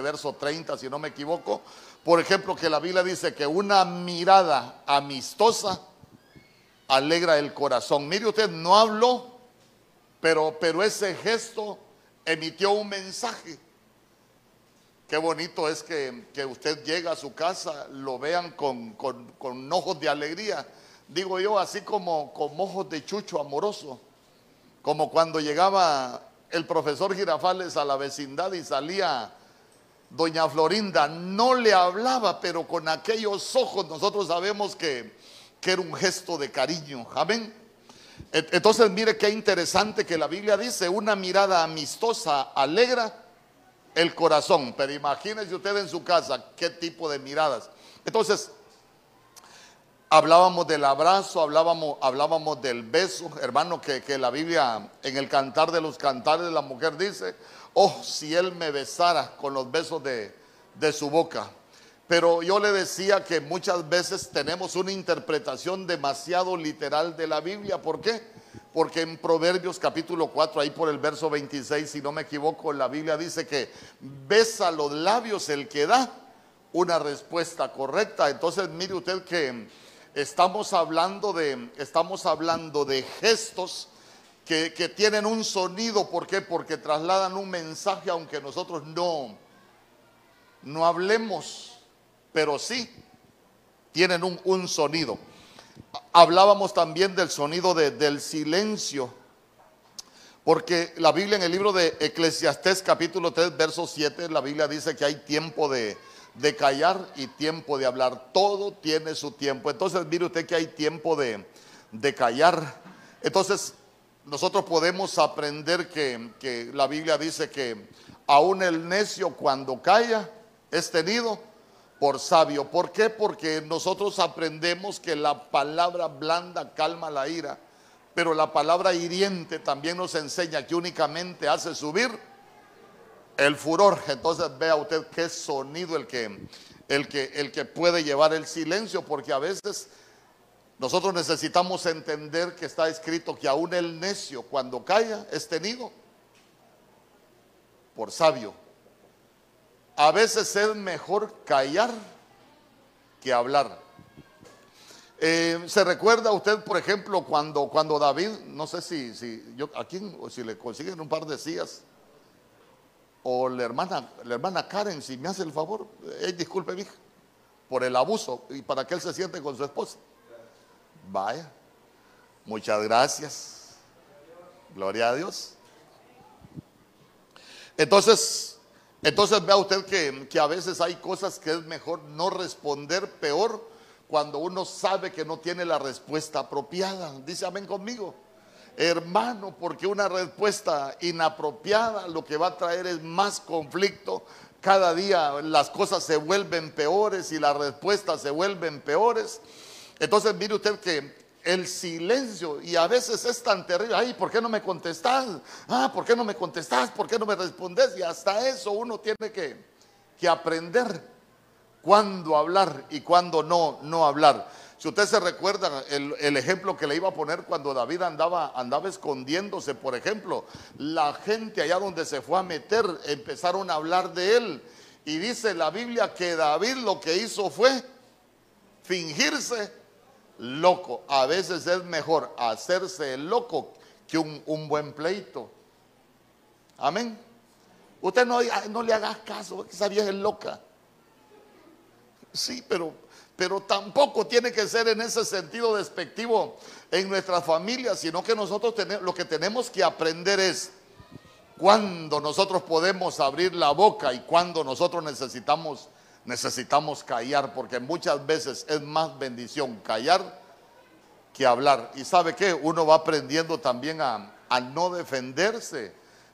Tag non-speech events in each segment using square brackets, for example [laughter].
verso 30, si no me equivoco. Por ejemplo, que la Biblia dice que una mirada amistosa alegra el corazón. Mire usted, no habló, pero, pero ese gesto emitió un mensaje. Qué bonito es que, usted llega a su casa, lo vean con, ojos de alegría. Digo yo, así como con ojos de chucho amoroso. Como cuando llegaba el profesor Girafales a la vecindad y salía doña Florinda. No le hablaba, pero con aquellos ojos nosotros sabemos que, que era un gesto de cariño. Amén. Entonces mire qué interesante que la Biblia dice, una mirada amistosa alegra el corazón. Pero imagínese usted en su casa qué tipo de miradas. Entonces, hablábamos del abrazo, hablábamos, hablábamos del beso, hermano, que, que la Biblia en el cantar de los cantares la mujer dice, oh, si él me besara con los besos de, de su boca. Pero yo le decía que muchas veces tenemos una interpretación demasiado literal de la Biblia. ¿Por qué? Porque en Proverbios capítulo 4, ahí por el verso 26, si no me equivoco, la Biblia dice que besa los labios el que da una respuesta correcta. Entonces, mire usted que estamos hablando de, estamos hablando de gestos que, tienen un sonido. ¿Por qué? Porque trasladan un mensaje, aunque nosotros no, no hablemos, pero sí tienen un, un sonido. Hablábamos también del sonido del silencio, porque la Biblia en el libro de Eclesiastés capítulo 3, verso 7, la Biblia dice que hay tiempo de, callar y tiempo de hablar. Todo tiene su tiempo. Entonces mire usted que hay tiempo de, callar. Entonces nosotros podemos aprender que, la Biblia dice que aún el necio cuando calla es tenido por sabio. ¿Por qué? Porque nosotros aprendemos que la palabra blanda calma la ira, pero la palabra hiriente también nos enseña que únicamente hace subir el furor. Entonces vea usted qué sonido el que, el que, el que puede llevar el silencio, porque a veces nosotros necesitamos entender que está escrito que aún el necio cuando calla es tenido por sabio. A veces es mejor callar que hablar. Eh, ¿Se recuerda usted, por ejemplo, cuando, cuando David, no sé si, si yo aquí o si le consiguen un par de sillas, o la hermana, la hermana Karen, si me hace el favor, eh, disculpe, hija, por el abuso y para que él se siente con su esposa. Vaya, muchas gracias. Gloria a Dios. Entonces, entonces vea usted que, a veces hay cosas que es mejor no responder peor cuando uno sabe que no tiene la respuesta apropiada. Dice amén conmigo. Hermano, porque una respuesta inapropiada lo que va a traer es más conflicto. Cada día las cosas se vuelven peores y las respuestas se vuelven peores. Entonces mire usted que el silencio y a veces es tan terrible, ay, ¿por qué no me contestas? Ah, ¿por qué no me contestas? ¿Por qué no me respondes? Y hasta eso uno tiene que, que aprender cuándo hablar y cuándo no, no hablar. Si usted se recuerda el, el, ejemplo que le iba a poner cuando David andaba, andaba escondiéndose, por ejemplo, la gente allá donde se fue a meter empezaron a hablar de él. Y dice la Biblia que David lo que hizo fue fingirse loco. A veces es mejor hacerse loco que un, buen pleito. Amén. Usted no, no le haga caso, esa vieja es loca. Sí, pero, pero tampoco tiene que ser en ese sentido despectivo en nuestras familias, sino que nosotros tenemos, lo que tenemos que aprender es cuando nosotros podemos abrir la boca y cuando nosotros necesitamos necesitamos callar porque muchas veces es más bendición callar que hablar. Y sabe que uno va aprendiendo también a, no defenderse,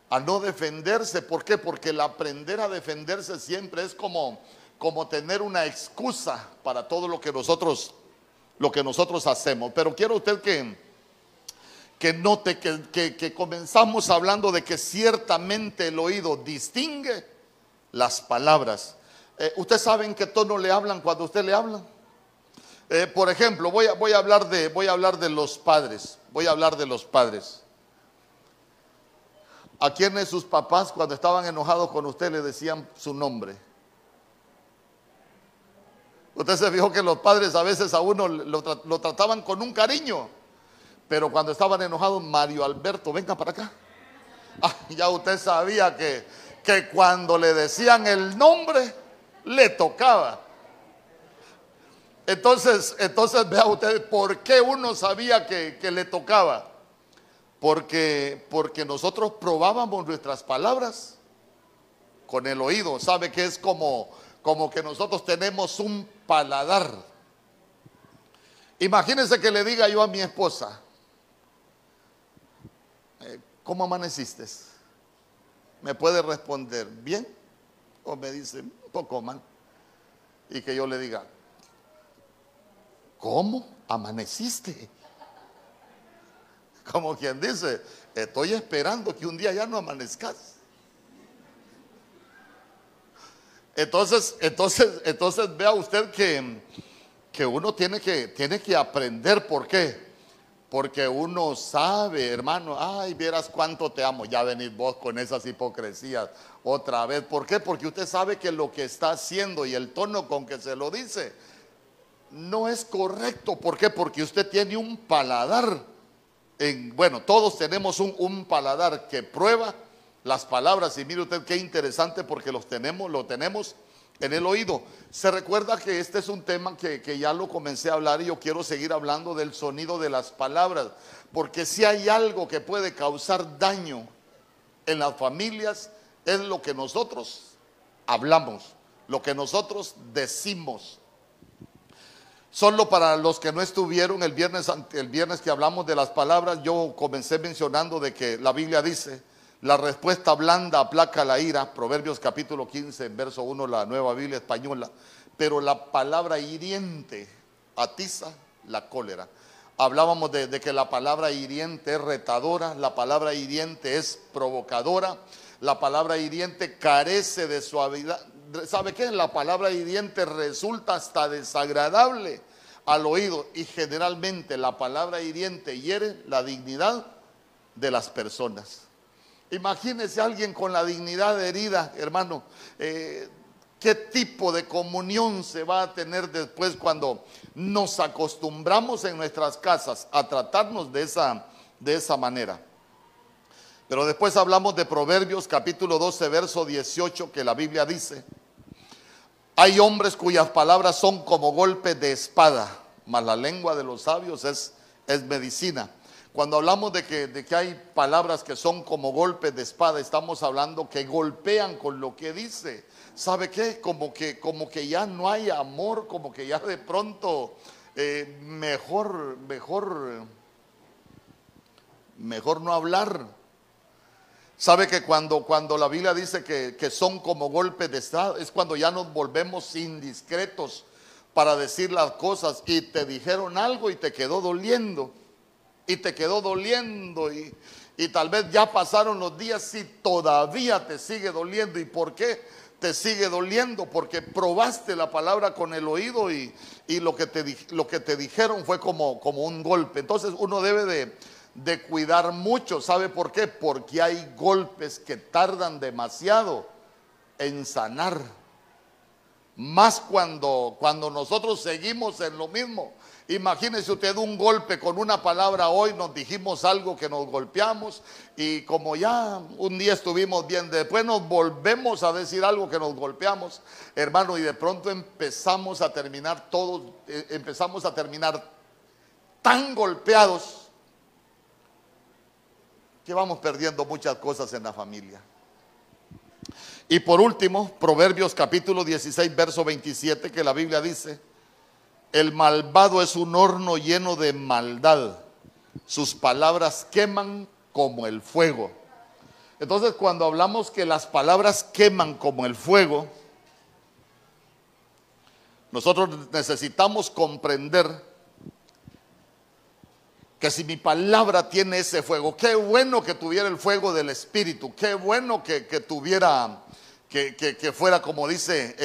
a no defenderse. ¿Por qué? Porque el aprender a defenderse siempre es como, como tener una excusa para todo lo que nosotros, lo que nosotros hacemos. Pero quiero usted que, que note que, que comenzamos hablando de que ciertamente el oído distingue las palabras eh, ¿Usted sabe en qué tono le hablan cuando usted le habla? Eh, por ejemplo, voy a, hablar de, voy a hablar de los padres. Voy a hablar de los padres. ¿A quiénes sus papás cuando estaban enojados con usted le decían su nombre? Usted se fijó que los padres a veces a uno lo, lo trataban con un cariño, pero cuando estaban enojados, Mario Alberto, venga para acá. Ah, ya usted sabía que, que cuando le decían el nombre, le tocaba. Entonces, entonces vea usted por qué uno sabía que, que le tocaba. Porque, porque nosotros probábamos nuestras palabras con el oído. ¿Sabe que es como, como que nosotros tenemos un paladar? Imagínense que le diga yo a mi esposa, eh, ¿cómo amaneciste? Me puede responder, ¿bien? O me dice, un poco mal. Y que yo le diga, ¿cómo amaneciste? [laughs] Como quien dice, estoy esperando que un día ya no amanezcas. Entonces, entonces, entonces vea usted que, que uno tiene que, tiene que aprender. ¿Por qué? Porque uno sabe, hermano, ay, vieras cuánto te amo. Ya venís vos con esas hipocresías otra vez. ¿Por qué? Porque usted sabe que lo que está haciendo y el tono con que se lo dice no es correcto. ¿Por qué? Porque usted tiene un paladar bueno, todos tenemos un, paladar que prueba las palabras y mire usted qué interesante porque los tenemos, lo tenemos en el oído. Se recuerda que este es un tema que, ya lo comencé a hablar y yo quiero seguir hablando del sonido de las palabras, porque si hay algo que puede causar daño en las familias es lo que nosotros hablamos, lo que nosotros decimos. Solo para los que no estuvieron el viernes, el viernes que hablamos de las palabras, yo comencé mencionando de que la Biblia dice, la respuesta blanda aplaca la ira, Proverbios capítulo 15, verso 1, la nueva Biblia española, pero la palabra hiriente atiza la cólera. Hablábamos de, que la palabra hiriente es retadora, la palabra hiriente es provocadora, la palabra hiriente carece de suavidad, ¿sabe qué? La palabra hiriente resulta hasta desagradable al oído y generalmente la palabra hiriente hiere la dignidad de las personas. Imagínese a alguien con la dignidad herida, hermano. Eh, ¿Qué tipo de comunión se va a tener después cuando nos acostumbramos en nuestras casas a tratarnos de esa, de esa manera? Pero después hablamos de Proverbios capítulo 12, verso 18, que la Biblia dice, hay hombres cuyas palabras son como golpes de espada, mas la lengua de los sabios es, es medicina. Cuando hablamos de que, de que hay palabras que son como golpes de espada, estamos hablando que golpean con lo que dice. ¿Sabe qué? Como que, como que ya no hay amor, como que ya de pronto eh, mejor, mejor, mejor no hablar. Sabe que cuando, cuando la Biblia dice que, son como golpes de estado, es cuando ya nos volvemos indiscretos para decir las cosas y te dijeron algo y te quedó doliendo. Y te quedó doliendo y, y tal vez ya pasaron los días y todavía te sigue doliendo. ¿Y por qué te sigue doliendo? Porque probaste la palabra con el oído y, y lo, que te, lo que te dijeron fue como, como un golpe. Entonces uno debe de de cuidar mucho. ¿Sabe por qué? Porque hay golpes que tardan demasiado en sanar. Más cuando, cuando nosotros seguimos en lo mismo. Imagínese usted un golpe con una palabra hoy, nos dijimos algo que nos golpeamos y como ya un día estuvimos bien, después nos volvemos a decir algo que nos golpeamos, hermano, y de pronto empezamos a terminar todos, eh, empezamos a terminar tan golpeados que vamos perdiendo muchas cosas en la familia. Y por último, Proverbios capítulo 16, verso 27, que la Biblia dice, el malvado es un horno lleno de maldad, sus palabras queman como el fuego. Entonces, cuando hablamos que las palabras queman como el fuego, nosotros necesitamos comprender que si mi palabra tiene ese fuego, qué bueno que tuviera el fuego del Espíritu, qué bueno que, tuviera, que, fuera como dice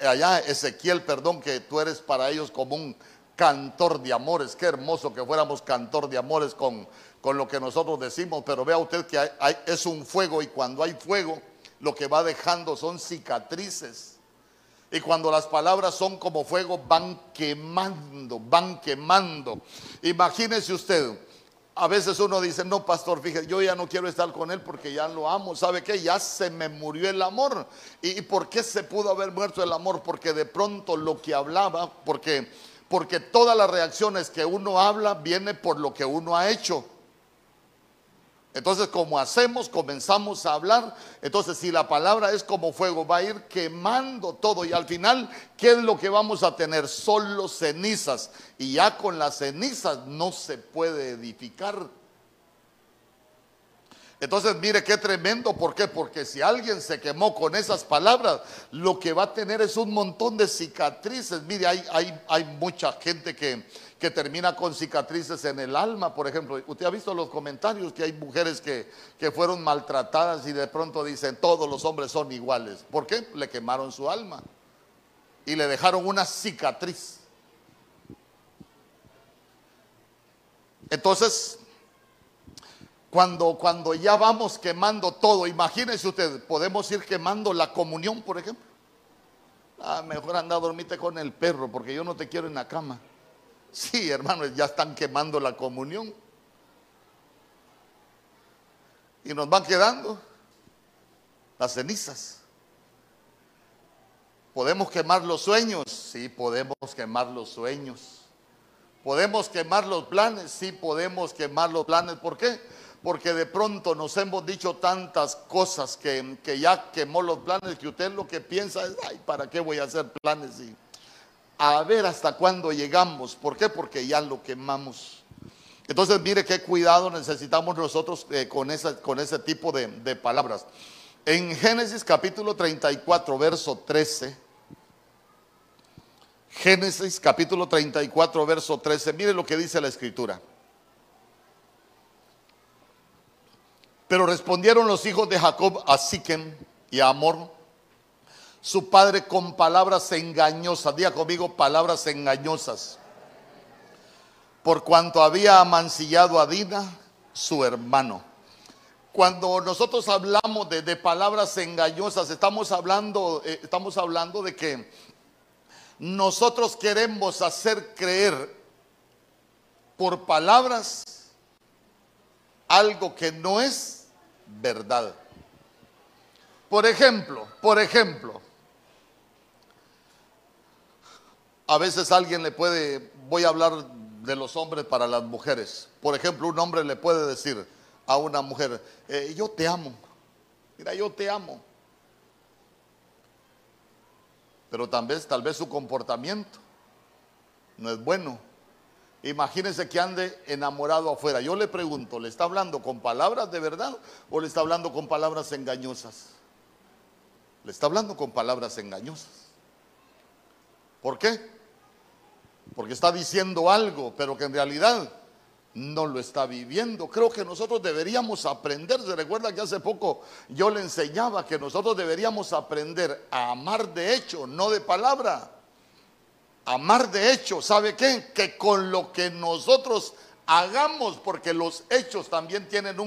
allá Ezequiel, perdón, que tú eres para ellos como un cantor de amores. Qué hermoso que fuéramos cantor de amores con, con lo que nosotros decimos, pero vea usted que es un fuego y cuando hay fuego, lo que va dejando son cicatrices. Y cuando las palabras son como fuego, van quemando, van quemando. Imagínese usted, a veces uno dice, no, pastor, fíjese, yo ya no quiero estar con él porque ya lo amo. ¿Sabe qué? Ya se me murió el amor. ¿Y, por qué se pudo haber muerto el amor? Porque de pronto lo que hablaba, porque, porque todas las reacciones que uno habla viene por lo que uno ha hecho. Entonces, como hacemos, comenzamos a hablar. Entonces, si la palabra es como fuego, va a ir quemando todo. Y al final, ¿qué es lo que vamos a tener? Solo cenizas. Y ya con las cenizas no se puede edificar. Entonces, mire qué tremendo, ¿por qué? Porque si alguien se quemó con esas palabras, lo que va a tener es un montón de cicatrices. Mire, hay, hay, hay mucha gente que, que termina con cicatrices en el alma, por ejemplo. Usted ha visto los comentarios que hay mujeres que, que fueron maltratadas y de pronto dicen, todos los hombres son iguales. ¿Por qué? Le quemaron su alma y le dejaron una cicatriz. Entonces, cuando, cuando ya vamos quemando todo, imagínense usted, podemos ir quemando la comunión, por ejemplo. Ah, mejor anda a dormirte con el perro porque yo no te quiero en la cama. Sí, hermanos, ya están quemando la comunión. Y nos van quedando las cenizas. ¿Podemos quemar los sueños? Sí, podemos quemar los sueños. ¿Podemos quemar los planes? Sí, podemos quemar los planes. ¿Por qué? Porque de pronto nos hemos dicho tantas cosas que, ya quemó los planes que usted lo que piensa es, ay, ¿para qué voy a hacer planes? Y, a ver hasta cuándo llegamos. ¿Por qué? Porque ya lo quemamos. Entonces, mire qué cuidado necesitamos nosotros eh, con, con ese tipo de, de palabras. En Génesis capítulo 34, verso 13. Génesis capítulo 34, verso 13. Mire lo que dice la escritura. Pero respondieron los hijos de Jacob a Siquem y a Amor su padre con palabras engañosas. Diga conmigo palabras engañosas. Por cuanto había amancillado a Dina, su hermano. Cuando nosotros hablamos de, palabras engañosas, estamos hablando, eh, estamos hablando de que nosotros queremos hacer creer por palabras algo que no es verdad. Por ejemplo, por ejemplo, A veces alguien le puede, voy a hablar de los hombres para las mujeres. Por ejemplo, un hombre le puede decir a una mujer, eh, yo te amo. Mira, yo te amo. Pero tal vez, tal vez su comportamiento no es bueno. Imagínense que ande enamorado afuera. Yo le pregunto, ¿le está hablando con palabras de verdad o le está hablando con palabras engañosas? Le está hablando con palabras engañosas. ¿Por qué? Porque está diciendo algo, pero que en realidad no lo está viviendo. Creo que nosotros deberíamos aprender, se recuerda que hace poco yo le enseñaba que nosotros deberíamos aprender a amar de hecho, no de palabra. Amar de hecho, ¿sabe qué? Que con lo que nosotros hagamos, porque los hechos también tienen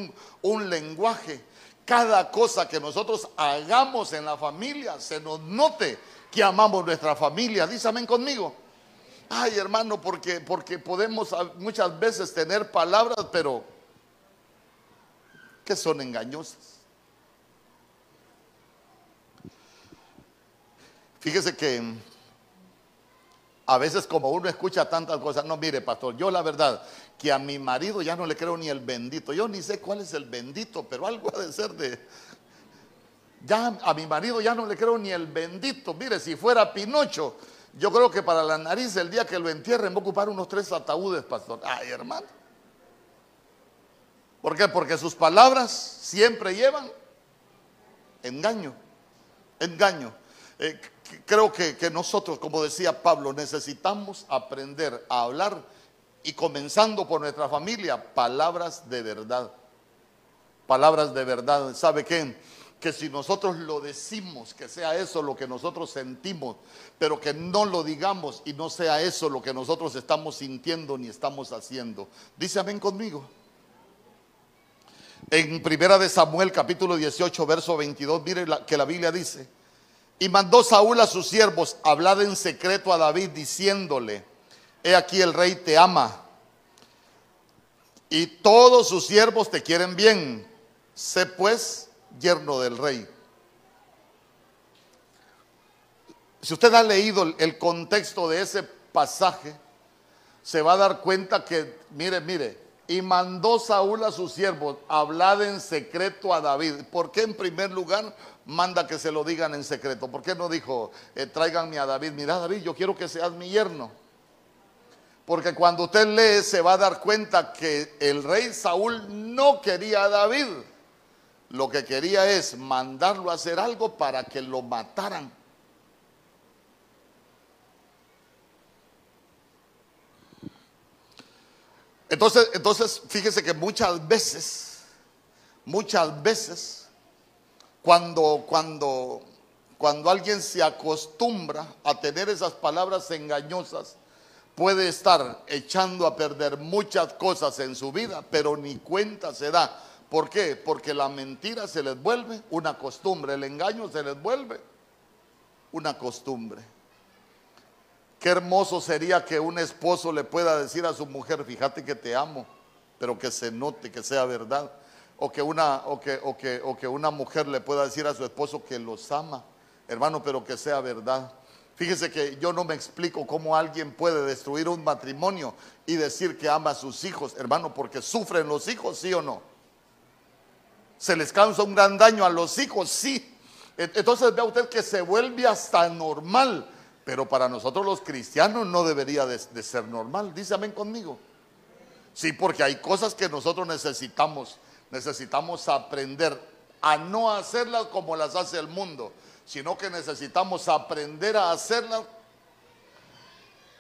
un, lenguaje. Cada cosa que nosotros hagamos en la familia se nos note que amamos nuestra familia. Dísame conmigo. Ay, hermano, porque, porque podemos muchas veces tener palabras, pero que son engañosas. Fíjese que a veces como uno escucha tantas cosas, no mire pastor, yo la verdad que a mi marido ya no le creo ni el bendito, yo ni sé cuál es el bendito, pero algo ha de ser de... Ya a mi marido ya no le creo ni el bendito, mire, si fuera Pinocho, yo creo que para la nariz, el día que lo entierren, va a ocupar unos tres ataúdes, pastor. Ay, hermano. ¿Por qué? Porque sus palabras siempre llevan engaño. Engaño. Eh, creo que, que nosotros, como decía Pablo, necesitamos aprender a hablar y comenzando por nuestra familia, palabras de verdad. Palabras de verdad. ¿Sabe qué? Que si nosotros lo decimos, que sea eso lo que nosotros sentimos, pero que no lo digamos y no sea eso lo que nosotros estamos sintiendo ni estamos haciendo. Dice amén conmigo. En Primera de Samuel capítulo 18 verso 22, mire que la Biblia dice, y mandó Saúl a sus siervos hablar en secreto a David diciéndole, he aquí el rey te ama y todos sus siervos te quieren bien. Sé pues yerno del rey. Si usted ha leído el contexto de ese pasaje, se va a dar cuenta que, mire, mire, y mandó Saúl a sus siervos hablar en secreto a David. ¿Por qué en primer lugar manda que se lo digan en secreto? ¿Por qué no dijo, eh, tráiganme a David? Mira David, yo quiero que seas mi yerno. Porque cuando usted lee se va a dar cuenta que el rey Saúl no quería a David lo que quería es mandarlo a hacer algo para que lo mataran. Entonces, entonces, fíjese que muchas veces, muchas veces, cuando, cuando, cuando alguien se acostumbra a tener esas palabras engañosas, puede estar echando a perder muchas cosas en su vida, pero ni cuenta se da ¿Por qué? Porque la mentira se les vuelve una costumbre, el engaño se les vuelve una costumbre. Qué hermoso sería que un esposo le pueda decir a su mujer, fíjate que te amo, pero que se note, que sea verdad. O que una, o que, o que, o que una mujer le pueda decir a su esposo que los ama, hermano, pero que sea verdad. Fíjese que yo no me explico cómo alguien puede destruir un matrimonio y decir que ama a sus hijos, hermano, porque sufren los hijos, sí o no se les causa un gran daño a los hijos, sí. Entonces vea usted que se vuelve hasta normal, pero para nosotros los cristianos no debería de, ser normal. Dice amén conmigo. Sí, porque hay cosas que nosotros necesitamos, necesitamos aprender a no hacerlas como las hace el mundo, sino que necesitamos aprender a hacerlas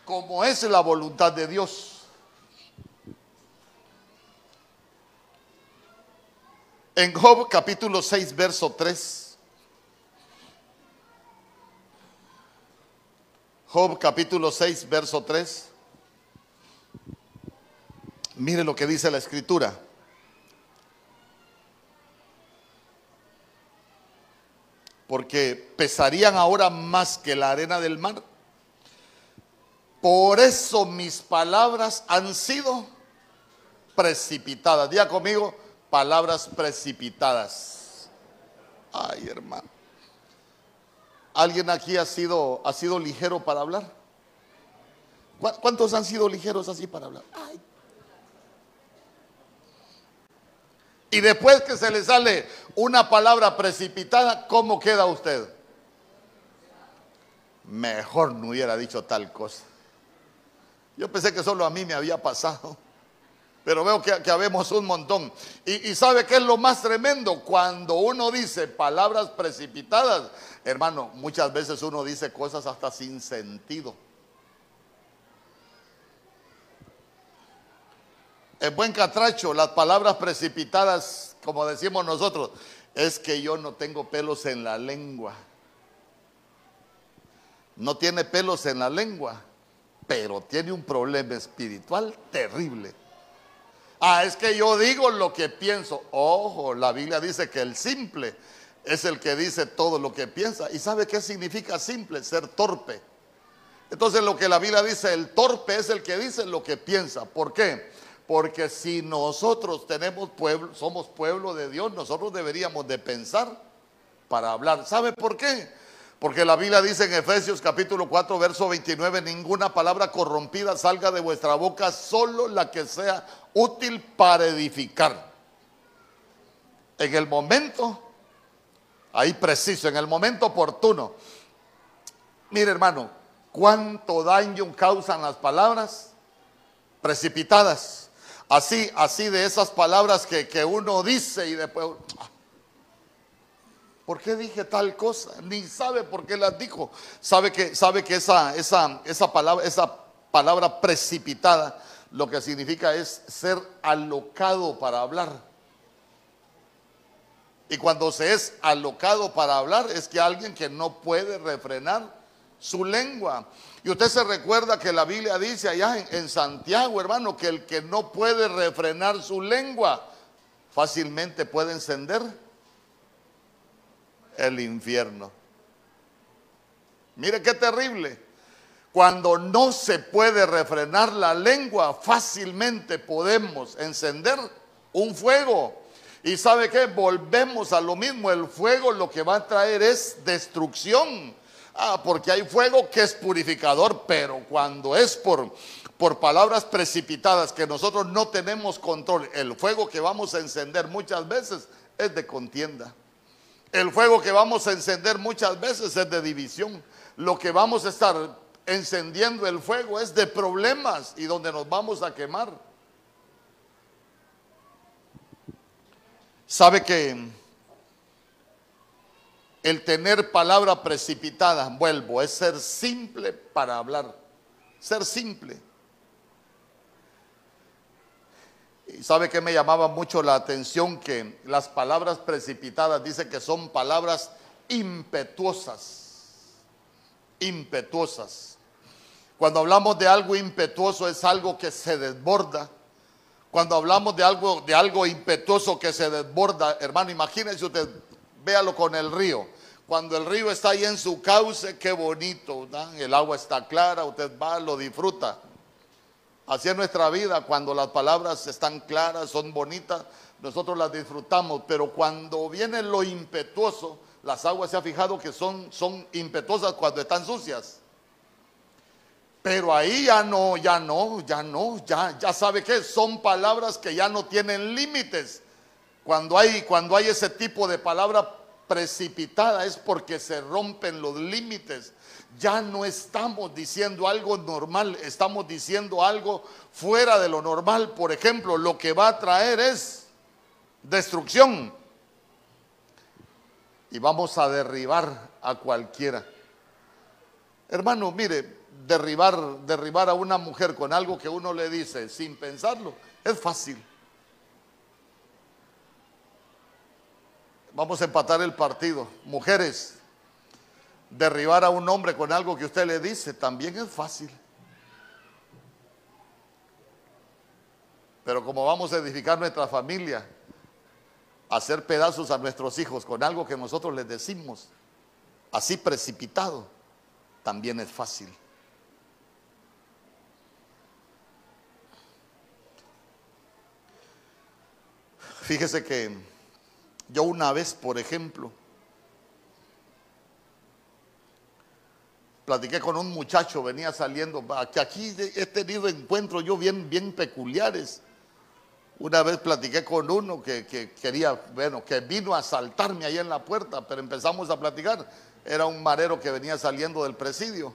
como es la voluntad de Dios. En Job capítulo 6, verso 3. Job capítulo 6, verso 3. Mire lo que dice la escritura. Porque pesarían ahora más que la arena del mar. Por eso mis palabras han sido precipitadas. Día conmigo, palabras precipitadas. Ay, hermano. ¿Alguien aquí ha sido, ha sido ligero para hablar? ¿Cuántos han sido ligeros así para hablar? Y después que se le sale una palabra precipitada, ¿cómo queda usted? Mejor no hubiera dicho tal cosa. Yo pensé que solo a mí me había pasado. Pero veo que, habemos un montón. Y, y, sabe qué es lo más tremendo? Cuando uno dice palabras precipitadas, hermano, muchas veces uno dice cosas hasta sin sentido. En buen catracho, las palabras precipitadas, como decimos nosotros, es que yo no tengo pelos en la lengua. No tiene pelos en la lengua, pero tiene un problema espiritual terrible. Ah, es que yo digo lo que pienso. Ojo, la Biblia dice que el simple es el que dice todo lo que piensa. ¿Y sabe qué significa simple? Ser torpe. Entonces lo que la Biblia dice, el torpe es el que dice lo que piensa. ¿Por qué? Porque si nosotros tenemos pueblo, somos pueblo de Dios, nosotros deberíamos de pensar para hablar. ¿Sabe por qué? Porque la Biblia dice en Efesios capítulo 4, verso 29, ninguna palabra corrompida salga de vuestra boca, solo la que sea útil para edificar. En el momento, ahí preciso, en el momento oportuno. Mire hermano, cuánto daño causan las palabras precipitadas. Así, así de esas palabras que, que uno dice y después... ¿Por qué dije tal cosa? Ni sabe por qué las dijo. Sabe que, sabe que esa, esa, esa, palabra, esa palabra precipitada lo que significa es ser alocado para hablar. Y cuando se es alocado para hablar, es que alguien que no puede refrenar su lengua. Y usted se recuerda que la Biblia dice allá en, en, Santiago, hermano, que el que no puede refrenar su lengua fácilmente puede encender el infierno. Mire qué terrible. Cuando no se puede refrenar la lengua, fácilmente podemos encender un fuego. Y sabe qué, volvemos a lo mismo, el fuego lo que va a traer es destrucción. Ah, porque hay fuego que es purificador, pero cuando es por, por palabras precipitadas que nosotros no tenemos control, el fuego que vamos a encender muchas veces es de contienda. El fuego que vamos a encender muchas veces es de división. Lo que vamos a estar encendiendo el fuego es de problemas y donde nos vamos a quemar. Sabe que el tener palabra precipitada, vuelvo, es ser simple para hablar. Ser simple. Y sabe que me llamaba mucho la atención que las palabras precipitadas dice que son palabras impetuosas. Impetuosas. Cuando hablamos de algo impetuoso es algo que se desborda cuando hablamos de algo, de algo impetuoso que se desborda, hermano, imagínense usted, véalo con el río. Cuando el río está ahí en su cauce, qué bonito, el agua está clara, usted va, lo disfruta. Así es nuestra vida, cuando las palabras están claras, son bonitas, nosotros las disfrutamos, pero cuando viene lo impetuoso, las aguas se ha fijado que son, son impetuosas cuando están sucias. Pero ahí ya no, ya no, ya no, ya, ya sabe que son palabras que ya no tienen límites. Cuando hay, cuando hay ese tipo de palabra precipitada es porque se rompen los límites. Ya no estamos diciendo algo normal, estamos diciendo algo fuera de lo normal. Por ejemplo, lo que va a traer es destrucción. Y vamos a derribar a cualquiera. Hermano, mire, derribar, derribar a una mujer con algo que uno le dice sin pensarlo, es fácil. Vamos a empatar el partido. Mujeres, derribar a un hombre con algo que usted le dice también es fácil. Pero como vamos a edificar nuestra familia, hacer pedazos a nuestros hijos con algo que nosotros les decimos, así precipitado, también es fácil. Fíjese que yo una vez, por ejemplo, platiqué con un muchacho, venía saliendo, que aquí he tenido encuentros yo bien, bien peculiares. Una vez platiqué con uno que, que, quería, bueno, que vino a saltarme ahí en la puerta, pero empezamos a platicar. Era un marero que venía saliendo del presidio.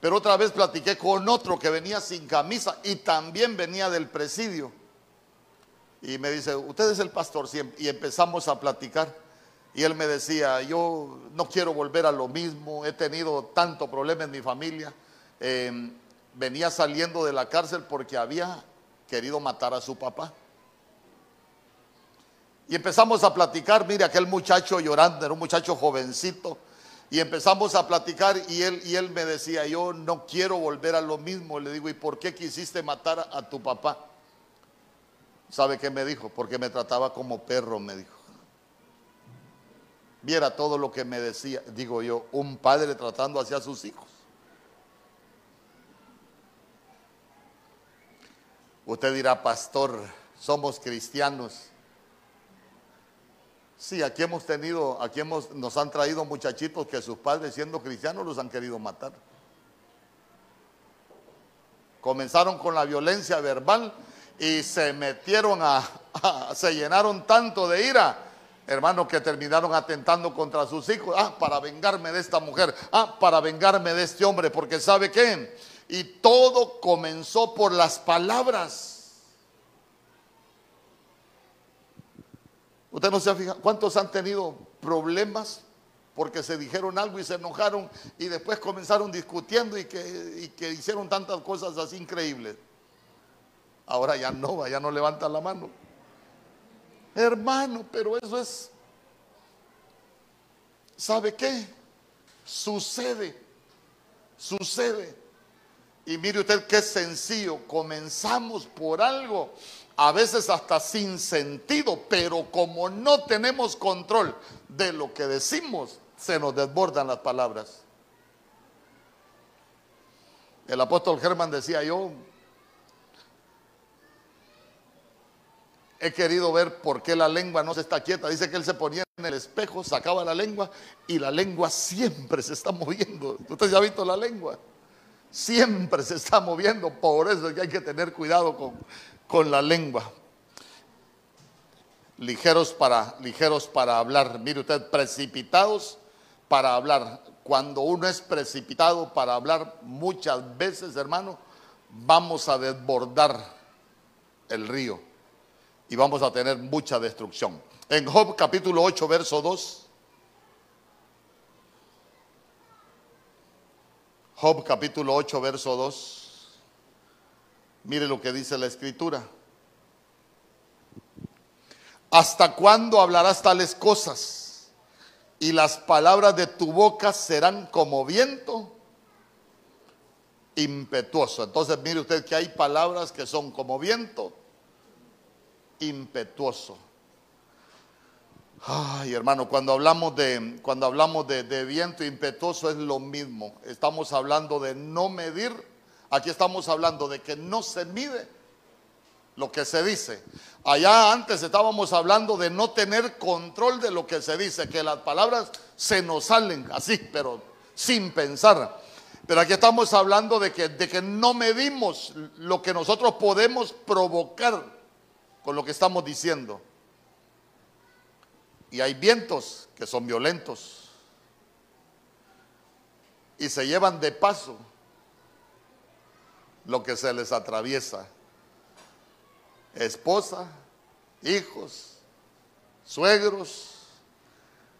Pero otra vez platiqué con otro que venía sin camisa y también venía del presidio. Y me dice, usted es el pastor Y empezamos a platicar. Y él me decía, yo no quiero volver a lo mismo, he tenido tanto problema en mi familia. Em, venía saliendo de la cárcel porque había querido matar a su papá. Y empezamos a platicar, mire, aquel muchacho llorando, era un muchacho jovencito. Y empezamos a platicar y él, y él me decía, yo no quiero volver a lo mismo. Le digo, ¿y por qué quisiste matar a tu papá? ¿Sabe qué me dijo? Porque me trataba como perro, me dijo. Viera todo lo que me decía, digo yo, un padre tratando hacia sus hijos. Usted dirá, pastor, somos cristianos. Sí, aquí hemos tenido, aquí hemos, nos han traído muchachitos que sus padres siendo cristianos los han querido matar. Comenzaron con la violencia verbal y se metieron a, se llenaron tanto de ira, hermanos, que terminaron atentando contra sus hijos. Ah, para vengarme de esta mujer. Ah, para vengarme de este hombre, porque ¿sabe qué? Y todo comenzó por las palabras. Usted no se ha fijado, ¿cuántos han tenido problemas porque se dijeron algo y se enojaron y después comenzaron discutiendo y que, y que hicieron tantas cosas así increíbles? Ahora ya no, ya no levanta la mano. Hermano, pero eso es ¿sabe qué? Sucede, sucede. Y mire usted qué sencillo, comenzamos por algo, a veces hasta sin sentido, pero como no tenemos control de lo que decimos, se nos desbordan las palabras. El apóstol Germán decía yo, he querido ver por qué la lengua no se está quieta. Dice que él se ponía en el espejo, sacaba la lengua y la lengua siempre se está moviendo. Usted ya ha visto la lengua. Siempre se está moviendo. Por eso es que hay que tener cuidado con, con la lengua. Ligeros para, ligeros para hablar. Mire usted, precipitados para hablar. Cuando uno es precipitado para hablar, muchas veces, hermano, vamos a desbordar el río y vamos a tener mucha destrucción. En Job capítulo 8, verso 2. Job capítulo 8, verso 2. Mire lo que dice la escritura. ¿Hasta cuándo hablarás tales cosas? Y las palabras de tu boca serán como viento impetuoso. Entonces mire usted que hay palabras que son como viento impetuoso. Ay, hermano, cuando hablamos de cuando hablamos de, de, viento impetuoso es lo mismo. Estamos hablando de no medir. Aquí estamos hablando de que no se mide lo que se dice. Allá antes estábamos hablando de no tener control de lo que se dice, que las palabras se nos salen así, pero sin pensar. Pero aquí estamos hablando de que, de que no medimos lo que nosotros podemos provocar con lo que estamos diciendo. Y hay vientos que son violentos y se llevan de paso lo que se les atraviesa. Esposa, hijos, suegros,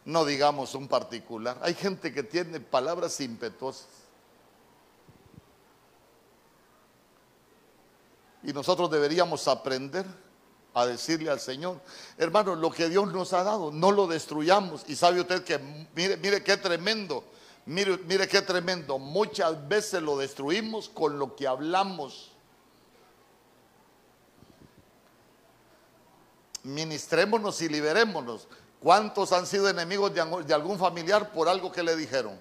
no digamos un particular. Hay gente que tiene palabras impetuosas. Y nosotros deberíamos aprender a decirle al Señor, hermano, lo que Dios nos ha dado, no lo destruyamos. Y sabe usted que, mire, mire qué tremendo, mire, mire qué tremendo, muchas veces lo destruimos con lo que hablamos. Ministrémonos y liberémonos. ¿Cuántos han sido enemigos de, algún familiar por algo que le dijeron?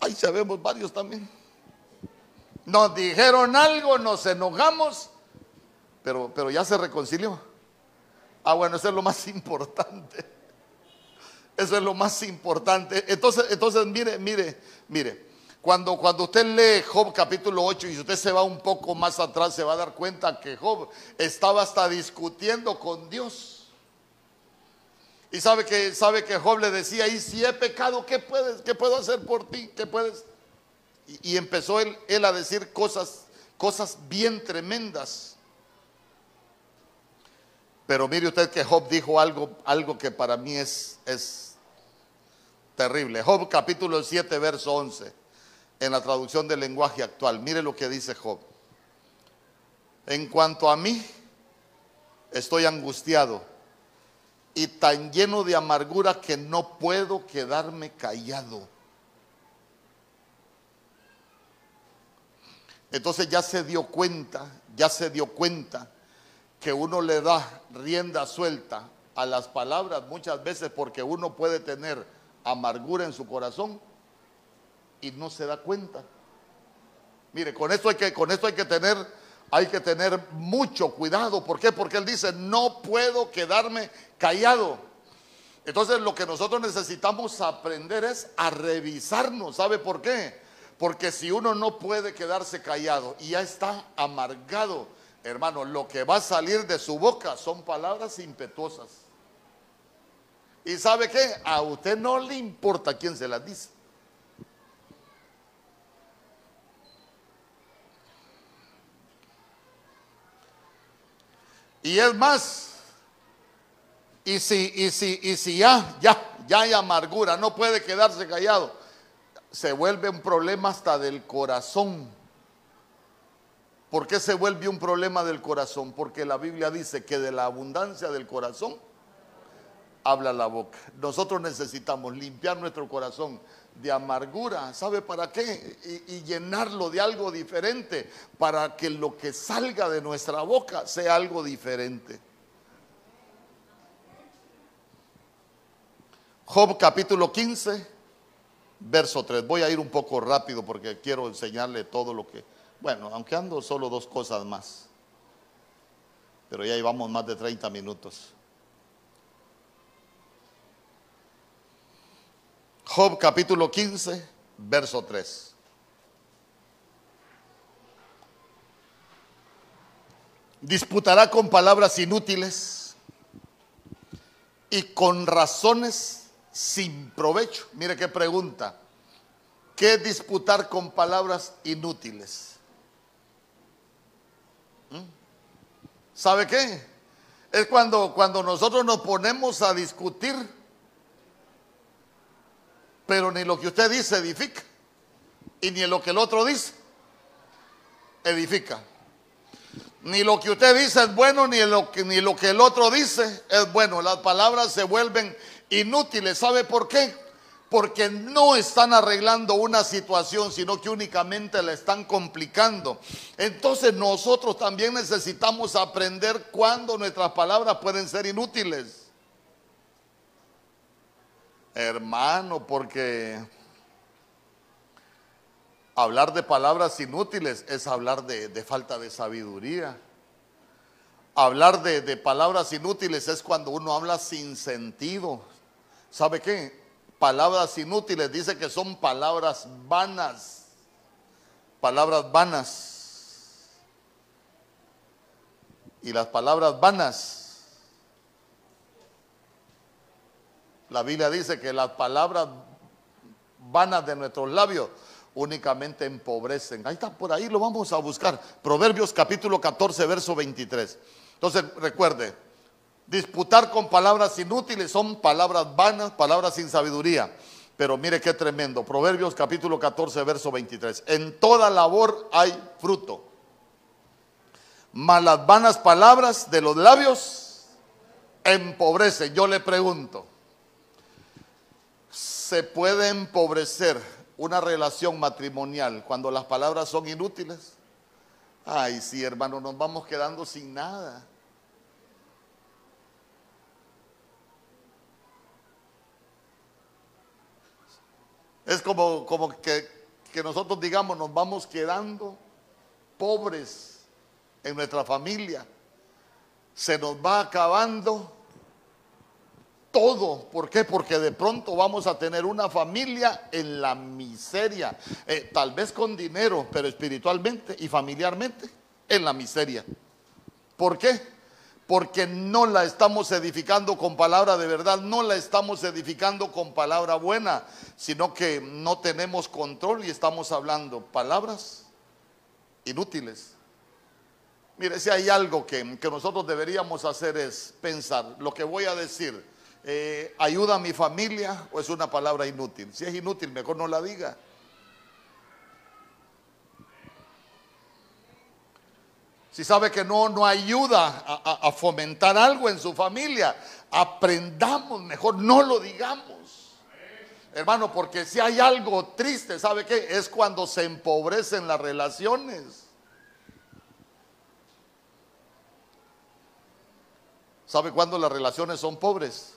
Ahí sabemos varios también. Nos dijeron algo, nos enojamos pero, pero ya se reconcilió. Ah, bueno, eso es lo más [laughs] importante. Eso es lo más importante. Entonces, entonces mire, mire, mire. Cuando, cuando usted lee Job capítulo 8 y usted se va un poco más atrás, se va a dar cuenta que Job estaba hasta discutiendo con Dios. Y sabe que, sabe que Job le decía, y si he pecado, ¿qué, puedes, qué puedo hacer por ti? ¿Qué puedes? Y, y empezó él, él, a decir cosas, cosas bien tremendas. Pero mire usted que Job dijo algo, algo que para mí es, es terrible. Job capítulo 7, verso 11, en la traducción del lenguaje actual. Mire lo que dice Job. En cuanto a mí, estoy angustiado y tan lleno de amargura que no puedo quedarme callado. Entonces ya se dio cuenta, ya se dio cuenta que uno le da rienda suelta a las palabras muchas veces porque uno puede tener amargura en su corazón y no se da cuenta. Mire, con esto hay que, con esto hay que tener, hay que tener mucho cuidado. ¿Por qué? Porque él dice, no puedo quedarme callado. Entonces lo que nosotros necesitamos aprender es a revisarnos. ¿Sabe por qué? Porque si uno no puede quedarse callado y ya está amargado, hermano, lo que va a salir de su boca son palabras impetuosas. ¿Y sabe qué? A usted no le importa quién se las dice. Y es más, y si, y si, y si ya, ya, ya hay amargura, no puede quedarse callado, se vuelve un problema hasta del corazón. ¿Por qué se vuelve un problema del corazón? Porque la Biblia dice que de la abundancia del corazón habla la boca. Nosotros necesitamos limpiar nuestro corazón de amargura. ¿Sabe para qué? Y, llenarlo de algo diferente para que lo que salga de nuestra boca sea algo diferente. Job capítulo 15, verso 3. Voy a ir un poco rápido porque quiero enseñarle todo lo que... Bueno, aunque ando solo dos cosas más. Pero ya llevamos más de 30 minutos. Job capítulo 15, verso 3. Disputará con palabras inútiles y con razones sin provecho. Mire qué pregunta. ¿Qué disputar con palabras inútiles? ¿Mm? ¿Sabe qué? Es cuando, cuando nosotros nos ponemos a discutir pero ni lo que usted dice edifica. Y ni lo que el otro dice edifica. Ni lo que usted dice es bueno, ni lo que, ni lo que el otro dice es bueno. Las palabras se vuelven inútiles. ¿Sabe por qué? Porque no están arreglando una situación, sino que únicamente la están complicando. Entonces nosotros también necesitamos aprender cuándo nuestras palabras pueden ser inútiles. Hermano, porque hablar de palabras inútiles es hablar de, falta de sabiduría. Hablar de, de palabras inútiles es cuando uno habla sin sentido. ¿Sabe qué? Palabras inútiles dice que son palabras vanas. Palabras vanas. Y las palabras vanas La Biblia dice que las palabras vanas de nuestros labios únicamente empobrecen. Ahí está, por ahí lo vamos a buscar. Proverbios capítulo 14, verso 23. Entonces, recuerde, disputar con palabras inútiles son palabras vanas, palabras sin sabiduría. Pero mire qué tremendo. Proverbios capítulo 14, verso 23. En toda labor hay fruto. Mas las vanas palabras de los labios empobrecen. Yo le pregunto, se puede empobrecer una relación matrimonial cuando las palabras son inútiles? Ay, sí, hermano, nos vamos quedando sin nada. Es como, como que, que nosotros digamos, nos vamos quedando pobres en nuestra familia. Se nos va acabando todo. ¿Por qué? Porque de pronto vamos a tener una familia en la miseria, eh, tal vez con dinero, pero espiritualmente y familiarmente en la miseria. ¿Por qué? Porque no la estamos edificando con palabra de verdad, no la estamos edificando con palabra buena, sino que no tenemos control y estamos hablando palabras inútiles. Mire, si hay algo que, que nosotros deberíamos hacer es pensar, lo que voy a decir, eh, ayuda a mi familia o es una palabra inútil. Si es inútil, mejor no la diga. Si sabe que no, no ayuda a, a fomentar algo en su familia, aprendamos, mejor no lo digamos. Hermano, porque si hay algo triste, ¿sabe qué? Es cuando se empobrecen las relaciones. ¿Sabe cuándo las relaciones son pobres?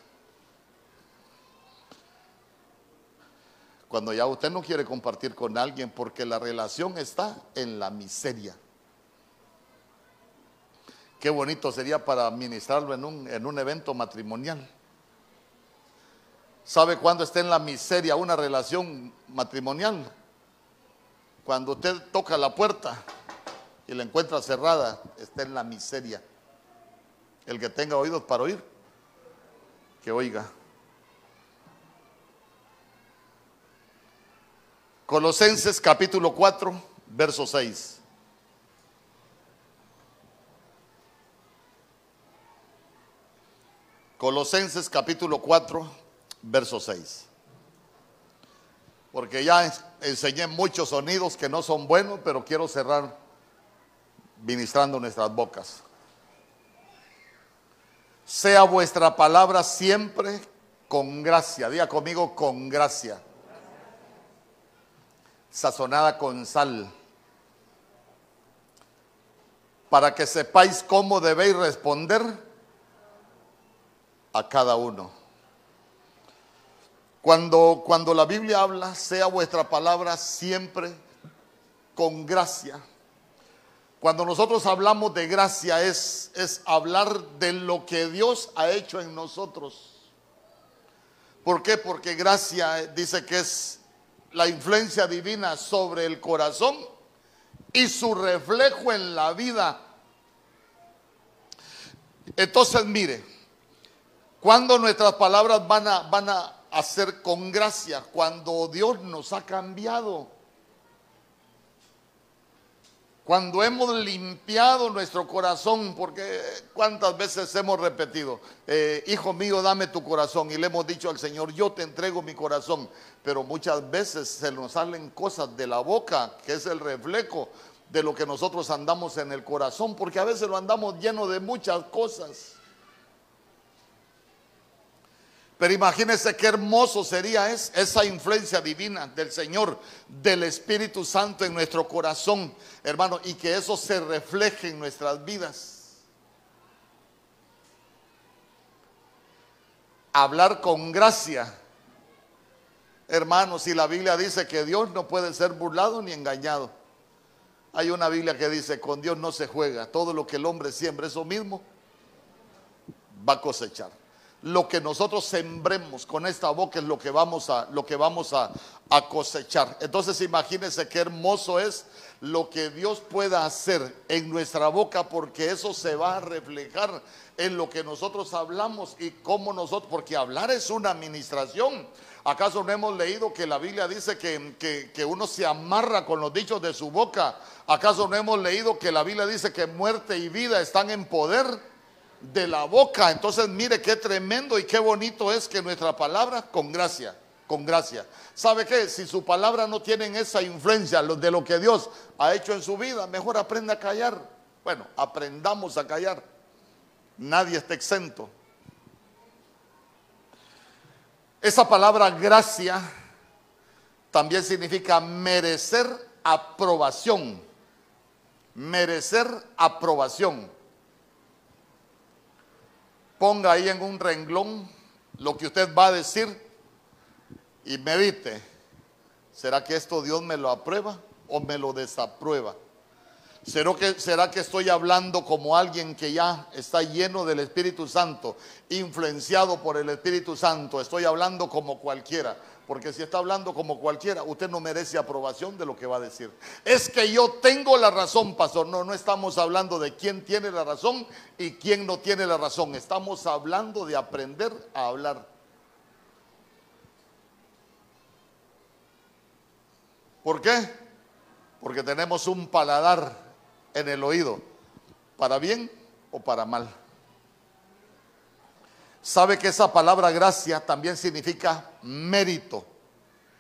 Cuando ya usted no quiere compartir con alguien porque la relación está en la miseria. Qué bonito sería para administrarlo en un, en un evento matrimonial. ¿Sabe cuándo está en la miseria una relación matrimonial? Cuando usted toca la puerta y la encuentra cerrada, está en la miseria. El que tenga oídos para oír, que oiga. Colosenses capítulo 4, verso 6. Colosenses capítulo 4, verso 6. Porque ya enseñé muchos sonidos que no son buenos, pero quiero cerrar ministrando nuestras bocas. sea vuestra palabra siempre con gracia. Diga conmigo con gracia. Sazonada con sal. Para que sepáis cómo debéis responder a cada uno. Cuando, cuando la Biblia habla, sea vuestra palabra siempre con gracia. Cuando nosotros hablamos de gracia es, es hablar de lo que Dios ha hecho en nosotros. ¿Por qué? Porque gracia dice que es la influencia divina sobre el corazón y su reflejo en la vida. Entonces, mire, cuando nuestras palabras van a, van a hacer con gracia, cuando Dios nos ha cambiado cuando hemos limpiado nuestro corazón, porque cuántas veces hemos repetido, eh, hijo mío, dame tu corazón, y le hemos dicho al Señor, yo te entrego mi corazón, pero muchas veces se nos salen cosas de la boca, que es el reflejo de lo que nosotros andamos en el corazón, porque a veces lo andamos lleno de muchas cosas. Pero imagínense qué hermoso sería es, esa influencia divina del Señor, del Espíritu Santo en nuestro corazón, hermano, y que eso se refleje en nuestras vidas. Hablar con gracia. Hermanos, si la Biblia dice que Dios no puede ser burlado ni engañado. Hay una Biblia que dice, con Dios no se juega. Todo lo que el hombre siembra, eso mismo va a cosechar lo que nosotros sembremos con esta boca es lo que vamos a, lo que vamos a, cosechar. Entonces imagínense qué hermoso es lo que Dios pueda hacer en nuestra boca porque eso se va a reflejar en lo que nosotros hablamos y cómo nosotros, porque hablar es una administración. ¿Acaso no hemos leído que la Biblia dice que, que, uno se amarra con los dichos de su boca? ¿Acaso no hemos leído que la Biblia dice que muerte y vida están en poder de la boca. Entonces mire qué tremendo y qué bonito es que nuestra palabra con gracia, con gracia. ¿Sabe qué? Si su palabra no tiene esa influencia de lo que Dios ha hecho en su vida, mejor aprenda a callar. Bueno, aprendamos a callar. Nadie está exento. Esa palabra gracia también significa merecer aprobación. Merecer aprobación ponga ahí en un renglón lo que usted va a decir y medite. ¿Será que esto Dios me lo aprueba o me lo desaprueba? ¿Será que, ¿Será que estoy hablando como alguien que ya está lleno del Espíritu Santo, influenciado por el Espíritu Santo? Estoy hablando como cualquiera. Porque si está hablando como cualquiera, usted no merece aprobación de lo que va a decir. Es que yo tengo la razón, pastor. No, no estamos hablando de quién tiene la razón y quién no tiene la razón. Estamos hablando de aprender a hablar. ¿Por qué? Porque tenemos un paladar en el oído, para bien o para mal. Sabe que esa palabra gracia también significa mérito,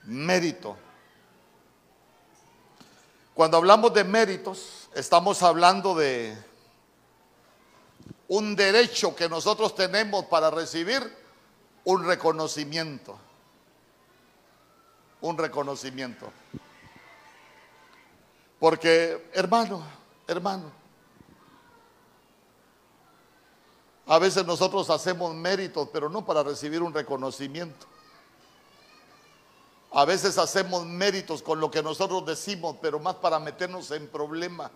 mérito. Cuando hablamos de méritos, estamos hablando de un derecho que nosotros tenemos para recibir un reconocimiento. Un reconocimiento. Porque, hermano, hermano, A veces nosotros hacemos méritos, pero no para recibir un reconocimiento. A veces hacemos méritos con lo que nosotros decimos, pero más para meternos en problemas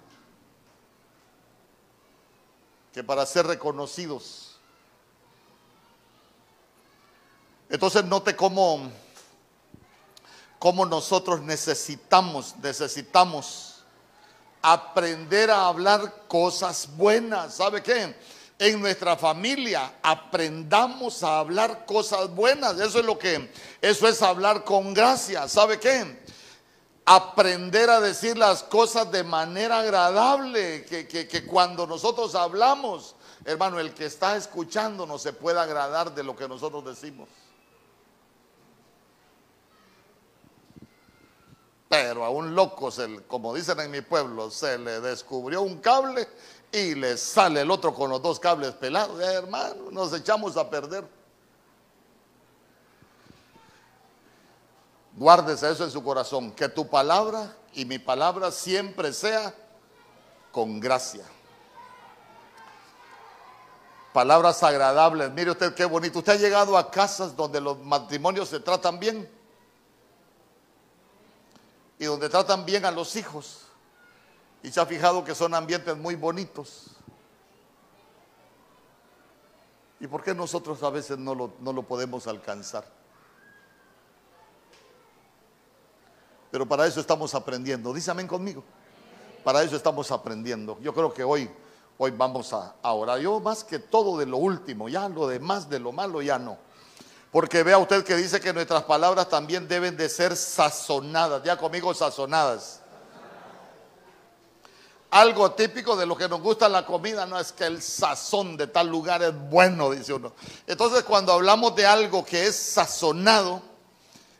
que para ser reconocidos. Entonces note cómo, cómo nosotros necesitamos, necesitamos aprender a hablar cosas buenas. ¿Sabe qué? En nuestra familia aprendamos a hablar cosas buenas. Eso es lo que, eso es hablar con gracia. ¿Sabe qué? Aprender a decir las cosas de manera agradable, que, que cuando nosotros hablamos, hermano, el que está escuchando no se pueda agradar de lo que nosotros decimos. Pero a un loco, como dicen en mi pueblo, se le descubrió un cable y le sale el otro con los dos cables pelados. Hermano, nos echamos a perder. Guárdese eso en su corazón, que tu palabra y mi palabra siempre sea con gracia. Palabras agradables. Mire usted qué bonito. ¿Usted ha llegado a casas donde los matrimonios se tratan bien? Y donde tratan bien a los hijos. Y se ha fijado que son ambientes muy bonitos. ¿Y por qué nosotros a veces no lo, no lo podemos alcanzar? Pero para eso estamos aprendiendo. Amén conmigo. Para eso estamos aprendiendo. Yo creo que hoy, hoy vamos a, a orar. Yo más que todo de lo último, ya lo demás de lo malo ya no. Porque vea usted que dice que nuestras palabras también deben de ser sazonadas. Ya conmigo sazonadas. Algo típico de lo que nos gusta la comida no es que el sazón de tal lugar es bueno, dice uno. Entonces cuando hablamos de algo que es sazonado,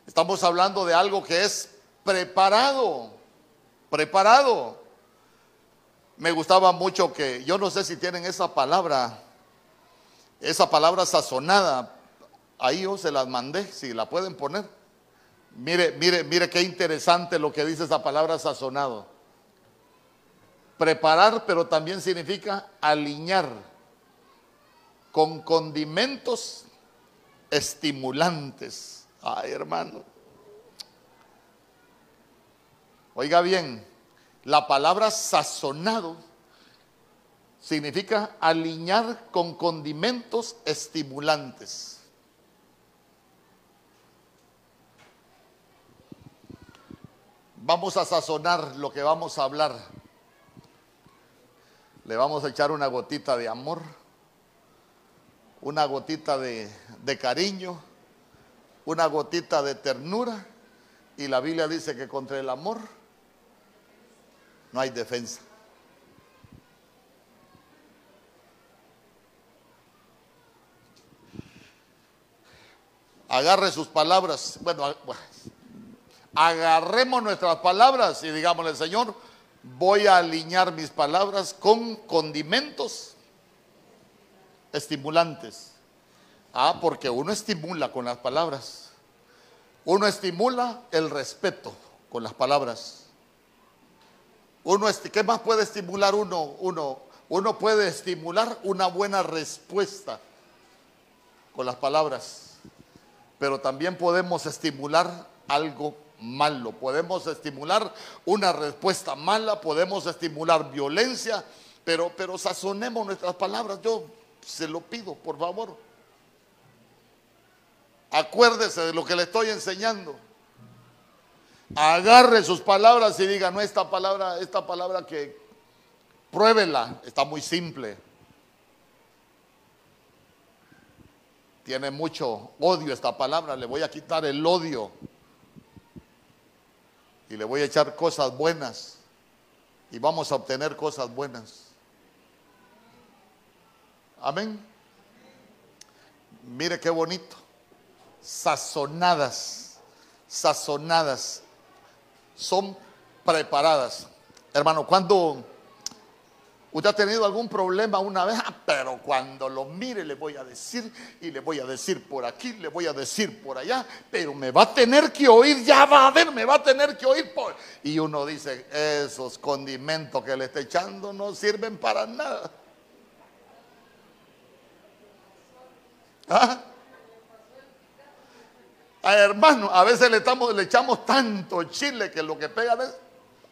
estamos hablando de algo que es preparado, preparado. Me gustaba mucho que, yo no sé si tienen esa palabra, esa palabra sazonada, ahí yo se las mandé, si la pueden poner. Mire, mire, mire qué interesante lo que dice esa palabra sazonado. Preparar, pero también significa aliñar con condimentos estimulantes. Ay, hermano. Oiga bien, la palabra sazonado significa aliñar con condimentos estimulantes. Vamos a sazonar lo que vamos a hablar. Le vamos a echar una gotita de amor, una gotita de, cariño, una gotita de ternura. Y la Biblia dice que contra el amor no hay defensa. Agarre sus palabras. Bueno, agarremos nuestras palabras y digámosle, Señor, voy a alinear mis palabras con condimentos estimulantes. Ah, porque uno estimula con las palabras. Uno estimula el respeto con las palabras. Uno, ¿Qué más puede estimular uno? Uno, uno puede estimular una buena respuesta con las palabras, pero también podemos estimular algo malo, podemos estimular una respuesta mala, podemos estimular violencia, pero, pero sazonemos nuestras palabras. Yo se lo pido, por favor. Acuérdese de lo que le estoy enseñando. Agarre sus palabras y diga, no, esta palabra, esta palabra que pruébela, está muy simple. Tiene mucho odio esta palabra, le voy a quitar el odio y le voy a echar cosas buenas y vamos a obtener cosas buenas. Amén. Mire qué bonito. Sazonadas, sazonadas son preparadas. Hermano, cuando usted ha tenido algún problema una vez, ah, pero cuando lo mire le voy a decir y le voy a decir por aquí, le voy a decir por allá, pero me va a tener que oír, ya va a ver, me va a tener que oír por... Y uno dice, esos condimentos que le está echando no sirven para nada. ¿Ah? Hermano, a veces le, estamos, le echamos tanto chile que lo que pega es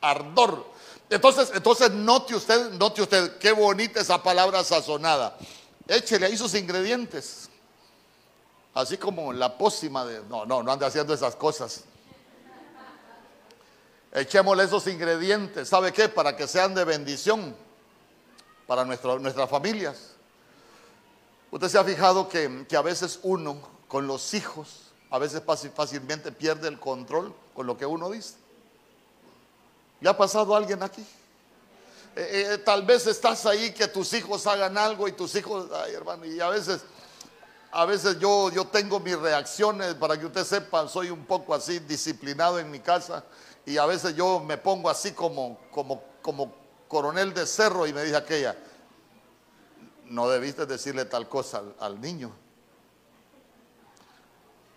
ardor. Entonces, entonces note usted, note usted qué bonita esa palabra sazonada. Échele ahí sus ingredientes. Así como la pócima de. No, no, no ande haciendo esas cosas. Echémosle esos ingredientes. ¿Sabe qué? Para que sean de bendición para nuestras familias. Usted se ha fijado que, que a veces uno con los hijos a veces fácilmente pierde el control con lo que uno dice. ¿Ya ha pasado alguien aquí? Eh, eh, tal vez estás ahí que tus hijos hagan algo y tus hijos, ay hermano, y a veces, a veces yo, yo tengo mis reacciones, para que usted sepa, soy un poco así disciplinado en mi casa y a veces yo me pongo así como, como, como coronel de cerro y me dice aquella, no debiste decirle tal cosa al, al niño.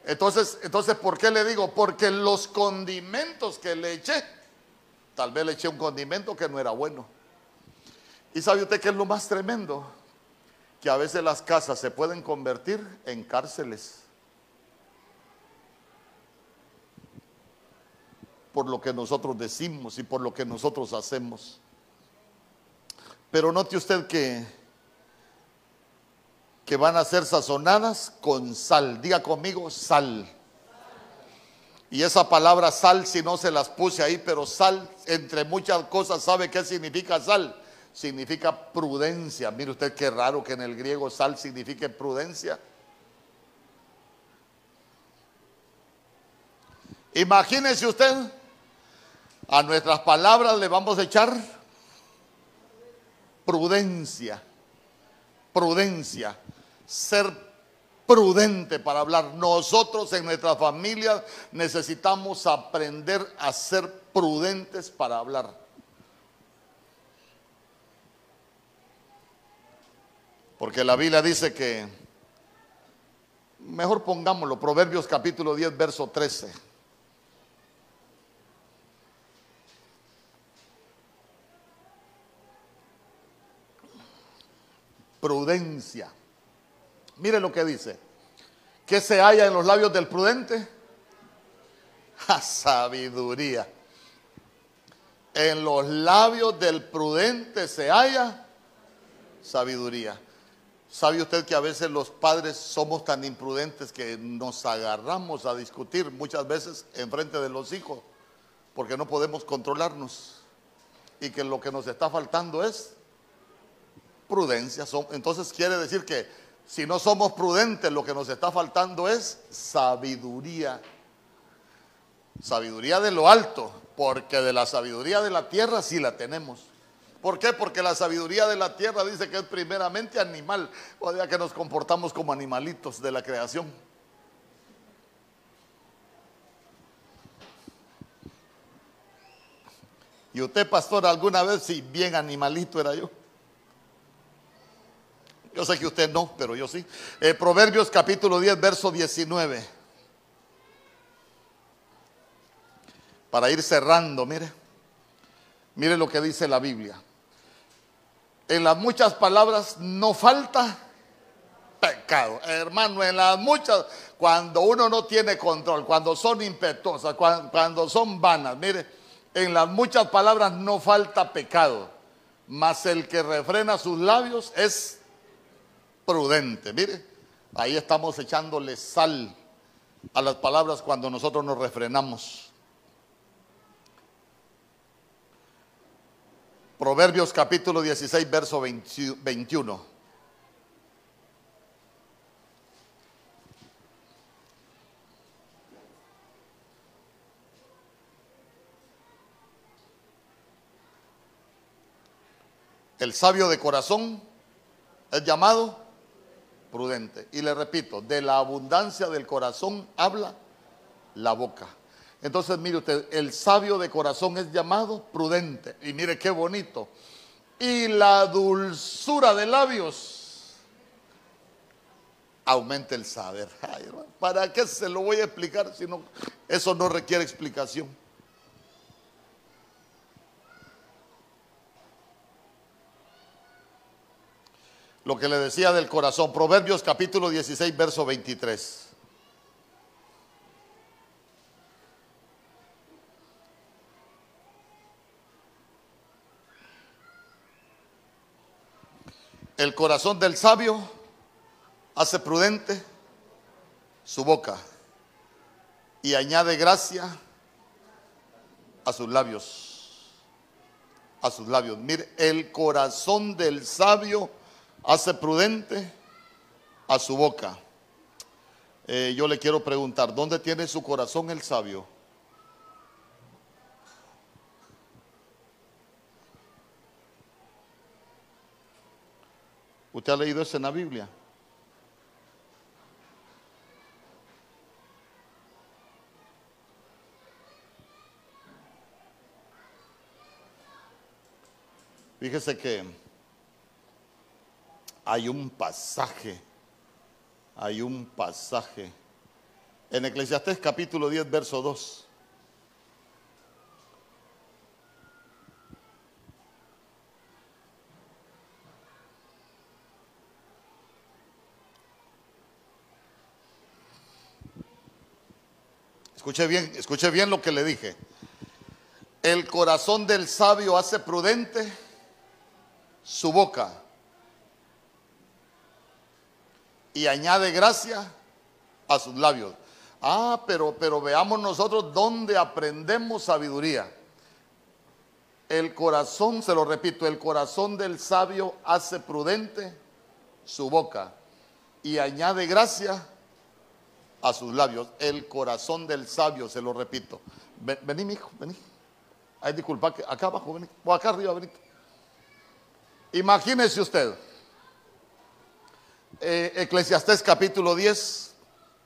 Entonces, entonces, ¿por qué le digo? Porque los condimentos que le eché, tal vez le eché un condimento que no era bueno. ¿Y sabe usted qué es lo más tremendo? Que a veces las casas se pueden convertir en cárceles. Por lo que nosotros decimos y por lo que nosotros hacemos. Pero note usted que, que van a ser sazonadas con sal. Diga conmigo, sal. Y esa palabra sal, si no se las puse ahí, pero sal, entre muchas cosas, ¿sabe qué significa sal? Significa prudencia. Mire usted qué raro que en el griego sal signifique prudencia. Imagínese usted, a nuestras palabras le vamos a echar prudencia, prudencia, ser prudente para hablar. Nosotros en nuestra familia necesitamos aprender a ser prudentes para hablar. Porque la Biblia dice que, mejor pongámoslo, Proverbios capítulo 10, verso 13. prudencia. Mire lo que dice. ¿Qué se halla en los labios del prudente? [laughs] Sabiduría. En los labios del prudente se halla sabiduría. ¿Sabe usted que a veces los padres somos tan imprudentes que nos agarramos a discutir muchas veces en frente de los hijos porque no podemos controlarnos? Y que lo que nos está faltando es prudencia. Entonces quiere decir que si no somos prudentes, lo que nos está faltando es sabiduría. Sabiduría de lo alto, porque de la sabiduría de la tierra sí la tenemos. ¿Por qué? Porque la sabiduría de la tierra dice que es primeramente animal, o sea que nos comportamos como animalitos de la creación. Y usted, pastor, alguna vez, si bien animalito era yo. Yo sé que usted no, pero yo sí. Eh, Proverbios capítulo 10, verso 19. Para ir cerrando, mire. Mire lo que dice la Biblia. En las muchas palabras no falta pecado. Hermano, en las muchas, cuando uno no tiene control, cuando son impetuosas, cuando, cuando son vanas, mire, en las muchas palabras no falta pecado. Mas el que refrena sus labios es prudente. Mire, ahí estamos echándole sal a las palabras cuando nosotros nos refrenamos. Proverbios capítulo 16, verso 21. El sabio de corazón es llamado prudente. Y le repito, de la abundancia del corazón habla la boca. Entonces, mire usted, el sabio de corazón es llamado prudente. Y mire qué bonito. Y la dulzura de labios aumenta el saber. ¿Para qué se lo voy a explicar si no, eso no requiere explicación? Lo que le decía del corazón. Proverbios capítulo 16, verso 23. El corazón del sabio hace prudente su boca y añade gracia a sus labios. A sus labios. Mire, el corazón del sabio hace prudente a su boca. Eh, yo le quiero preguntar, ¿dónde tiene su corazón el sabio? ¿Usted ha leído eso en la Biblia? Fíjese que hay un pasaje, hay un pasaje en Eclesiastés capítulo 10, verso 2. Escuche bien, escuche bien lo que le dije. El corazón del sabio hace prudente su boca y añade gracia a sus labios. Ah, pero, pero veamos nosotros dónde aprendemos sabiduría. El corazón, se lo repito, el corazón del sabio hace prudente su boca y añade gracia a sus labios. El corazón del sabio, se lo repito. vení, mi hijo, vení. Ay, disculpa, acá abajo, vení. O acá arriba, vení. Imagínese usted. Eh, Eclesiastés capítulo 10,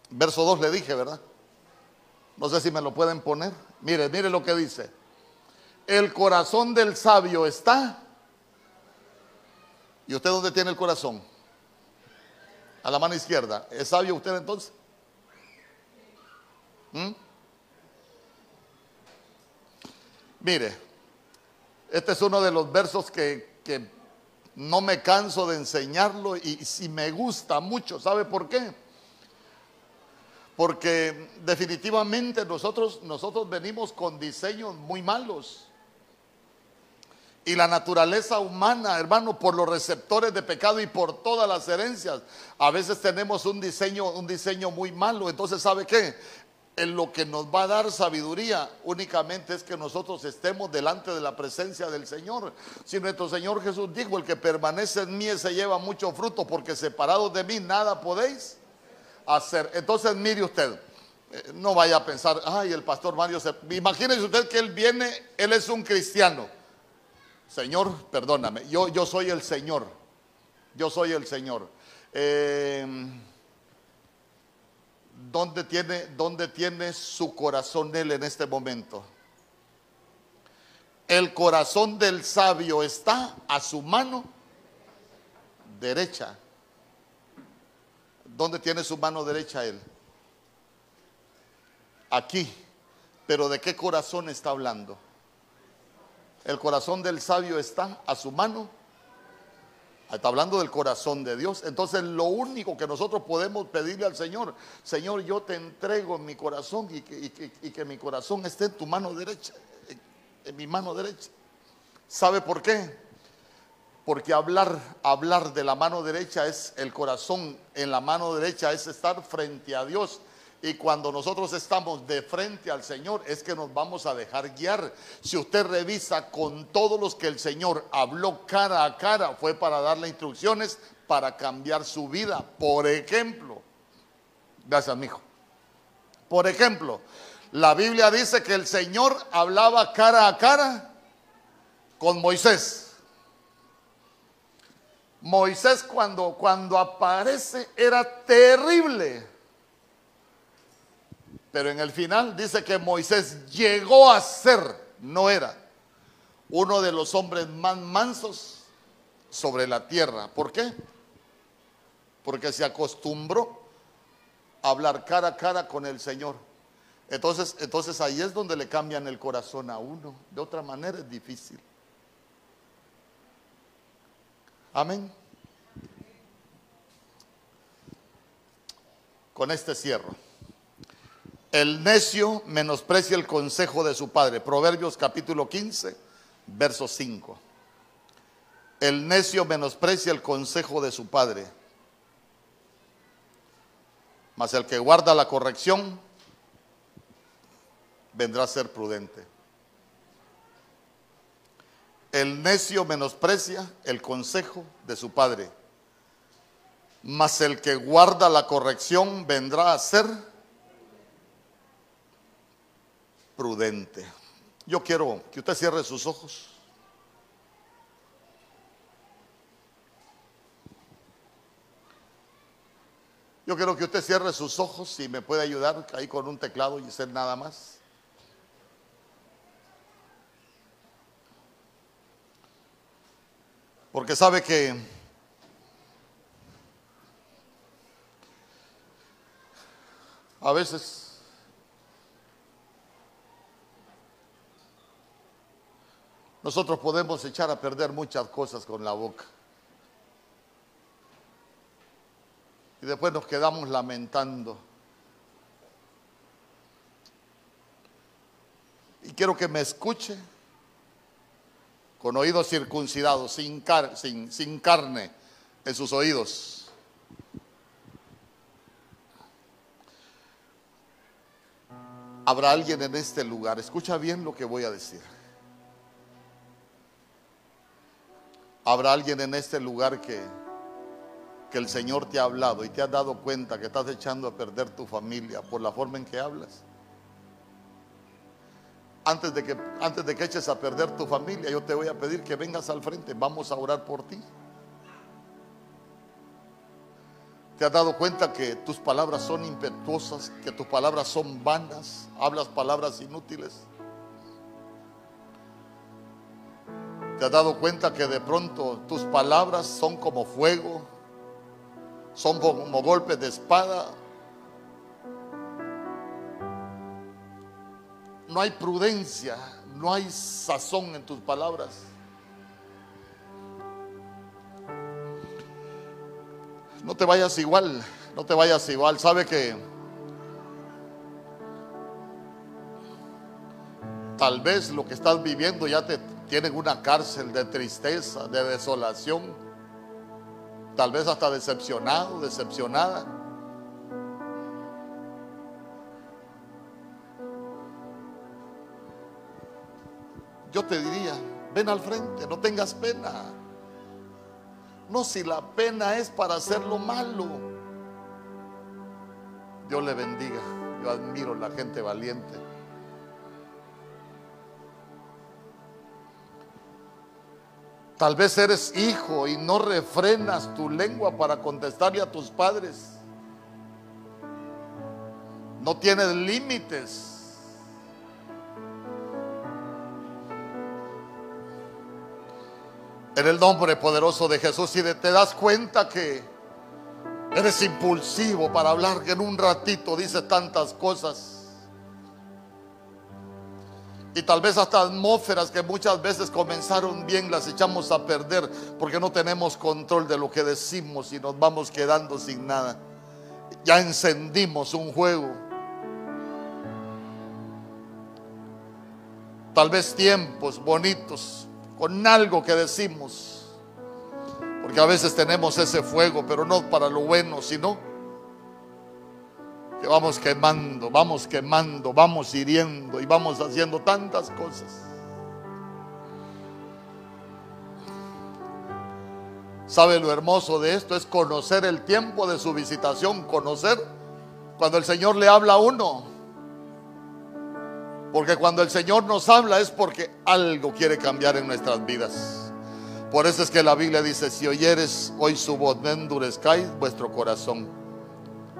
verso 2 le dije, ¿verdad? No sé si me lo pueden poner. Mire, mire lo que dice. El corazón del sabio está. ¿Y usted dónde tiene el corazón? A la mano izquierda. ¿Es sabio usted entonces? ¿Mm? Mire, este es uno de los versos que, que no me canso de enseñarlo y me gusta mucho. ¿Sabe por qué? Porque definitivamente nosotros, nosotros venimos con diseños muy malos. Y la naturaleza humana, hermano, por los receptores de pecado y por todas las herencias, a veces tenemos un diseño, un diseño muy malo. Entonces, ¿sabe qué? En lo que nos va a dar sabiduría únicamente es que nosotros estemos delante de la presencia del Señor. Si nuestro Señor Jesús dijo, el que permanece en mí se lleva mucho fruto, porque separados de mí nada podéis hacer. Entonces mire usted, eh, no vaya a pensar, ay, el pastor Mario, se... imagínese usted que él viene, él es un cristiano. Señor, perdóname, yo, yo soy el Señor, yo soy el Señor. Eh, ¿Dónde tiene, dónde tiene su corazón él en este momento? El corazón del sabio está a su mano derecha. ¿Dónde tiene su mano derecha él? Aquí. Pero ¿de qué corazón está hablando? El corazón del sabio está a su mano Está hablando del corazón de Dios. Entonces lo único que nosotros podemos pedirle al Señor, Señor, yo te entrego mi corazón y que, mi corazón esté en tu mano derecha, en, mi mano derecha. ¿Sabe por qué? Porque hablar, hablar de la mano derecha es el corazón en la mano derecha, es estar frente a Dios y cuando nosotros estamos de frente al Señor es que nos vamos a dejar guiar. Si usted revisa con todos los que el Señor habló cara a cara, fue para darle instrucciones para cambiar su vida. Por ejemplo, gracias, hijo. Por ejemplo, la Biblia dice que el Señor hablaba cara a cara con Moisés. Moisés cuando, cuando aparece era terrible. Pero en el final dice que Moisés llegó a ser, no era, uno de los hombres más mansos sobre la tierra. ¿Por qué? Porque se acostumbró a hablar cara a cara con el Señor. Entonces, entonces ahí es donde le cambian el corazón a uno. De otra manera es difícil. Amén. Con este cierro. El necio menosprecia el consejo de su padre. Proverbios capítulo 15, verso 5. El necio menosprecia el consejo de su padre. Mas el que guarda la corrección vendrá a ser prudente. El necio menosprecia el consejo de su padre. Mas el que guarda la corrección vendrá a ser prudente. prudente. Yo quiero que usted cierre sus ojos. Yo quiero que usted cierre sus ojos y si me puede ayudar ahí con un teclado y hacer nada más. Porque sabe que a veces nosotros podemos echar a perder muchas cosas con la boca. Y después nos quedamos lamentando. Y quiero que me escuche con oídos circuncidados, sin, sin, carne en sus oídos. Habrá alguien en este lugar, escucha bien lo que voy a decir. Habrá alguien en este lugar que, que el Señor te ha hablado y te ha dado cuenta que estás echando a perder tu familia por la forma en que hablas antes de que, antes de que eches a perder tu familia, yo te voy a pedir que vengas al frente. Vamos a orar por ti. ¿Te has dado cuenta que tus palabras son impetuosas, que tus palabras son vanas? Hablas palabras inútiles. ¿Te has dado cuenta que de pronto tus palabras son como fuego? Son como golpes de espada no hay prudencia, no hay sazón en tus palabras. No te vayas igual, no te vayas igual. Sabe que tal vez lo que estás viviendo ya te tiene una cárcel de tristeza, de desolación. Tal vez hasta decepcionado, decepcionada. yo te diría, ven al frente, no tengas pena. No, si la pena es para hacer lo malo. Dios le bendiga. Yo admiro la gente valiente. Tal vez eres hijo y no refrenas tu lengua para contestarle a tus padres. No tienes límites. En el nombre poderoso de Jesús, y te das cuenta que eres impulsivo para hablar, que en un ratito dices tantas cosas. Y tal vez hasta atmósferas que muchas veces comenzaron bien las echamos a perder porque no tenemos control de lo que decimos y nos vamos quedando sin nada. Ya encendimos un juego. Tal vez tiempos bonitos con algo que decimos. Porque a veces tenemos ese fuego, pero no para lo bueno, sino que vamos quemando, vamos quemando, vamos hiriendo y vamos haciendo tantas cosas. ¿Sabe lo hermoso de esto? Es conocer el tiempo de su visitación, conocer cuando el Señor le habla a uno. Porque cuando el Señor nos habla es porque algo quiere cambiar en nuestras vidas. Por eso es que la Biblia dice, si oyeres hoy su voz, no endurezcáis vuestro corazón.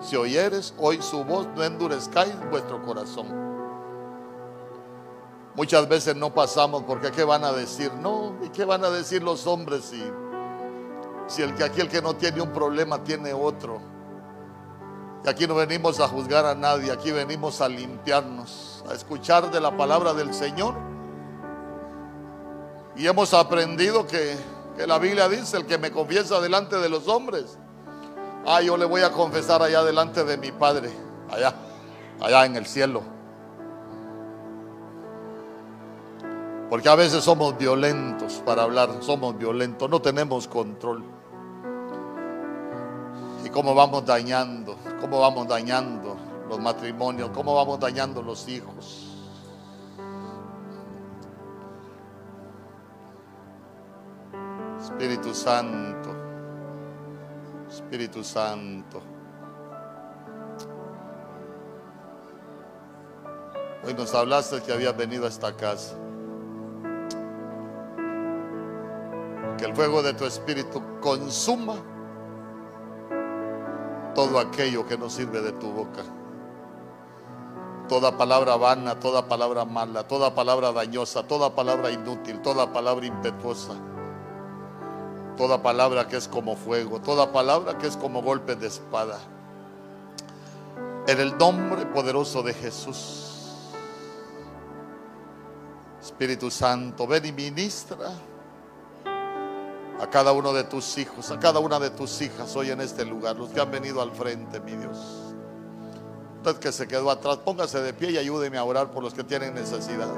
Si oyeres hoy su voz, no endurezcáis vuestro corazón. Muchas veces no pasamos porque ¿qué van a decir? No, ¿y qué van a decir los hombres si, si el que aquí el que no tiene un problema tiene otro? Y aquí no venimos a juzgar a nadie, aquí venimos a limpiarnos, a escuchar de la palabra del Señor. Y hemos aprendido que, la Biblia dice, el que me confiesa delante de los hombres, ah, yo le voy a confesar allá delante de mi Padre, allá, allá en el cielo. Porque a veces somos violentos para hablar, somos violentos, no tenemos control cómo vamos dañando, cómo vamos dañando los matrimonios, cómo vamos dañando los hijos. Espíritu Santo, Espíritu Santo. Hoy nos hablaste que habías venido a esta casa. Que el fuego de tu espíritu consuma todo aquello que no sirve de tu boca. Toda palabra vana, toda palabra mala, toda palabra dañosa, toda palabra inútil, toda palabra impetuosa, toda palabra que es como fuego, toda palabra que es como golpe de espada. En el nombre poderoso de Jesús. Espíritu Santo, ven y ministra a cada uno de tus hijos, a cada una de tus hijas hoy en este lugar, los que han venido al frente, mi Dios. Usted que se quedó atrás, póngase de pie y ayúdeme a orar por los que tienen necesidad.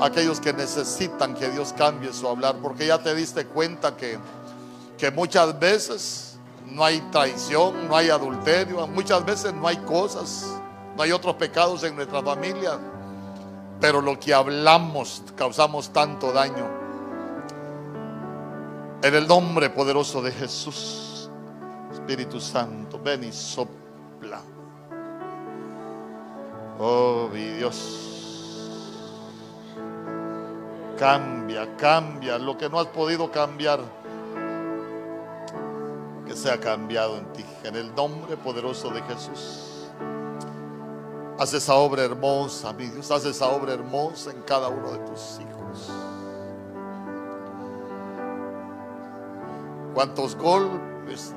Aquellos que necesitan que Dios cambie su hablar, porque ya te diste cuenta que, que muchas veces no hay traición, no hay adulterio, muchas veces no hay cosas, no hay otros pecados en nuestra familia pero lo que hablamos causamos tanto daño. En el nombre poderoso de Jesús, Espíritu Santo, ven y sopla. Oh, mi Dios. Cambia, cambia lo que no has podido cambiar. Que sea cambiado en ti. En el nombre poderoso de Jesús. Haz esa obra hermosa, mi Dios. Haz esa obra hermosa en cada uno de tus hijos. Cuántos golpes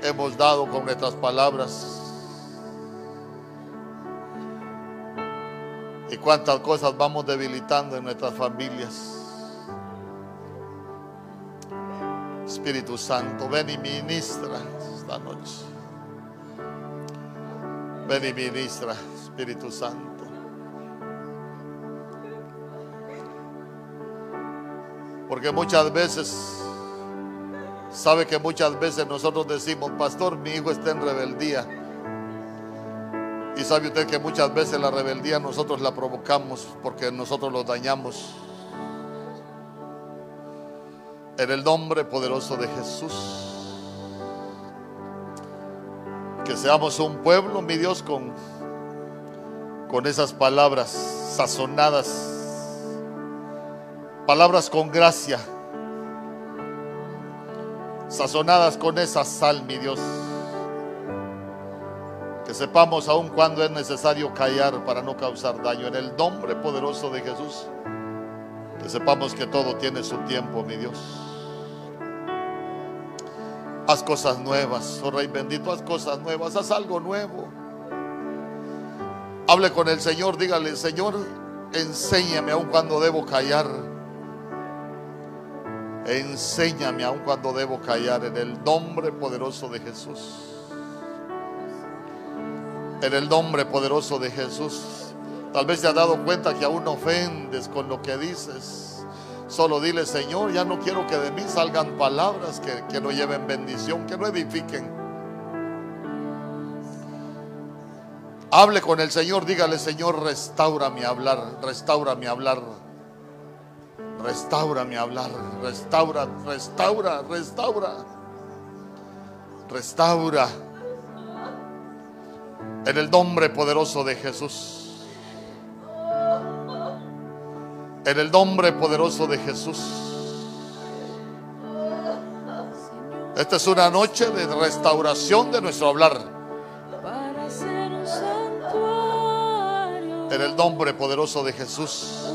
hemos dado con nuestras palabras. Y cuántas cosas vamos debilitando en nuestras familias. Espíritu Santo, ven y ministra esta noche. Ven y ministra, Espíritu Santo. Porque muchas veces, sabe que muchas veces nosotros decimos, pastor, mi hijo está en rebeldía. Y sabe usted que muchas veces la rebeldía nosotros la provocamos porque nosotros lo dañamos. En el nombre poderoso de Jesús que seamos un pueblo, mi Dios, con, con esas palabras sazonadas, palabras con gracia, sazonadas con esa sal, mi Dios. Sepamos aún cuando es necesario callar para no causar daño. En el nombre poderoso de Jesús, que sepamos que todo tiene su tiempo, mi Dios. Haz cosas nuevas, oh Rey bendito, haz cosas nuevas, haz algo nuevo. Hable con el Señor, dígale, Señor, enséñame aun cuando debo callar. Enséñame aun cuando debo callar en el nombre poderoso de Jesús. En el nombre poderoso de Jesús. Tal vez te has dado cuenta que aún ofendes con lo que dices. Solo dile, Señor, ya no quiero que de mí salgan palabras que, que no lleven bendición, que no edifiquen. Hable con el Señor, dígale, Señor, restaura mi hablar, restaura mi hablar. Restaura mi hablar, restaura, restaura, restaura. Restaura. En el nombre poderoso de Jesús. En el nombre poderoso de Jesús. Esta es una noche de restauración de nuestro hablar. En el nombre poderoso de Jesús.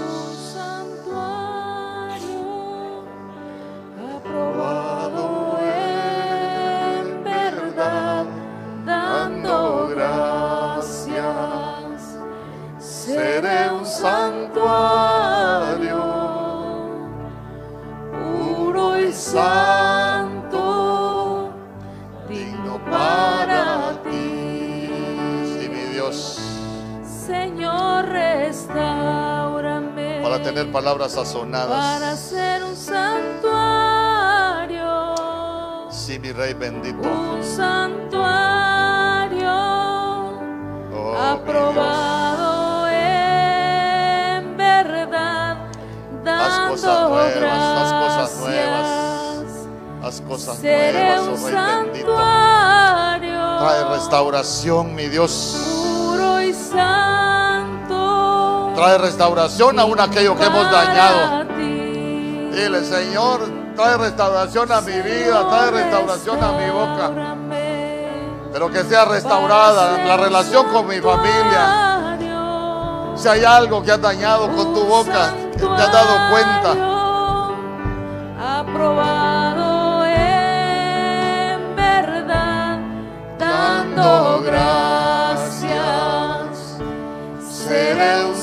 Tener palabras Para sazonadas. ser un santuario. Sí, mi Rey bendito. Un santuario. Oh, aprobado en verdad. Haz Dando cosas nuevas, haz cosas nuevas. Haz cosas Seré nuevas, oh Rey bendito. santuario. Trae restauración, mi Dios. Puro y santo. Trae restauración aún aquello que hemos dañado. Dile, Señor, trae restauración a mi vida, trae restauración a mi boca. Pero que sea restaurada la relación con mi familia. Si hay algo que has dañado con tu boca, que te has dado cuenta,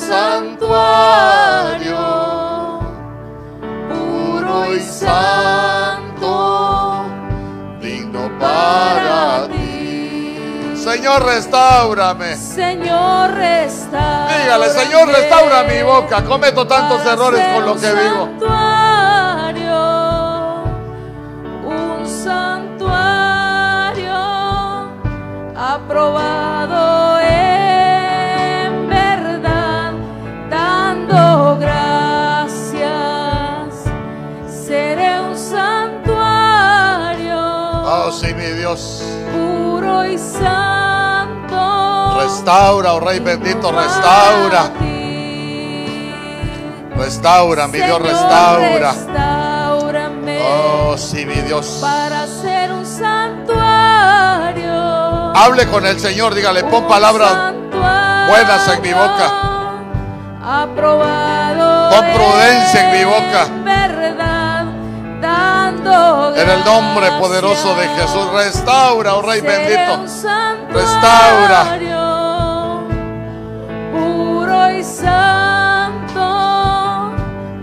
santuario puro y santo, digno para ti. Señor, restaurame. Señor, restaura. Dígale, Señor, restaura mi boca. Cometo tantos errores con lo que santuario, un santuario aprobado puro y santo. Restaura, oh Rey bendito, restaura. Restaura, mi Dios, restaura. Oh, sí, mi Dios. para ser un santuario. Hable con el Señor, dígale, pon palabras buenas en mi boca. Aprobado. Pon prudencia en mi boca. En el nombre poderoso de Jesús, restaura, oh Rey bendito. Restaura. Puro y santo,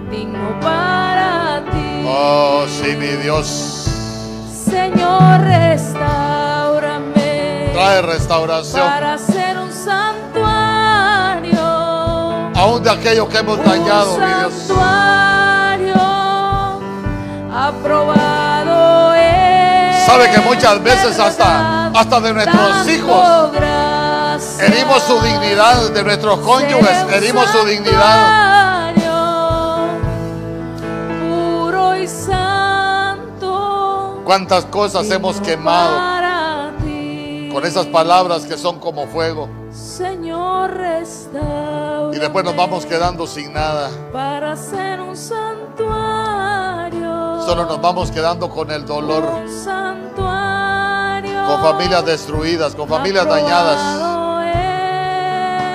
digno para ti. Oh, sí, mi Dios. Señor, restaurame Trae restauración. para ser un santuario. Aún de aquello que hemos dañado, mi Dios. Aprobado Sabe que muchas veces hasta, hasta de nuestros hijos herimos su dignidad, de nuestros cónyuges herimos su dignidad. Puro y santo. Cuántas cosas hemos quemado con esas palabras que son como fuego. Señor. Y después nos vamos quedando sin nada. para ser un santuario. Solo nos vamos quedando con el dolor, con familias destruidas, con familias dañadas,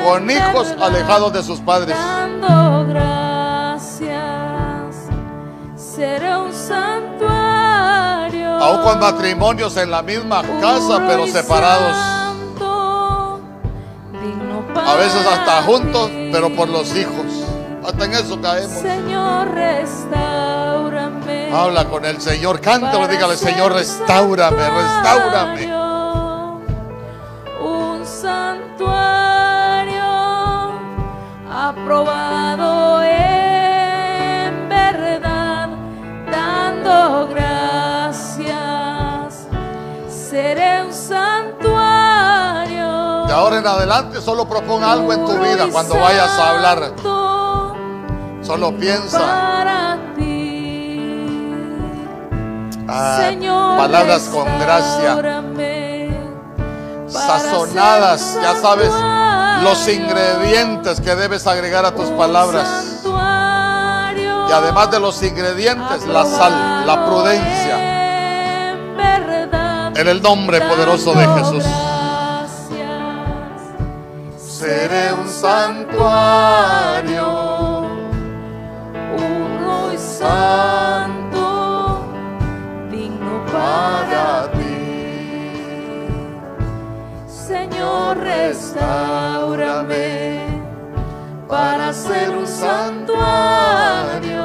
con hijos alejados de sus padres. Dando gracias. Seré un santuario. Aún con matrimonios en la misma casa, pero separados. A veces hasta juntos, pero por los hijos. Hasta en eso caemos. Señor, restaurame. Habla con el Señor, cántalo, dígale, Señor, restaurame, restaurame. Un santuario aprobado en verdad, dando gracias. Seré un santuario. De ahora en adelante solo proponga algo en tu vida cuando vayas a hablar. Solo piensa ah, Señor, palabras con gracia, sazonadas, un ya sabes los santuario, ingredientes que debes agregar a tus un palabras. santuario Y además de los ingredientes, la sal, la prudencia. en el nombre poderoso de Jesús. Seré un santuario. puro y Restaurame para ser un santuario,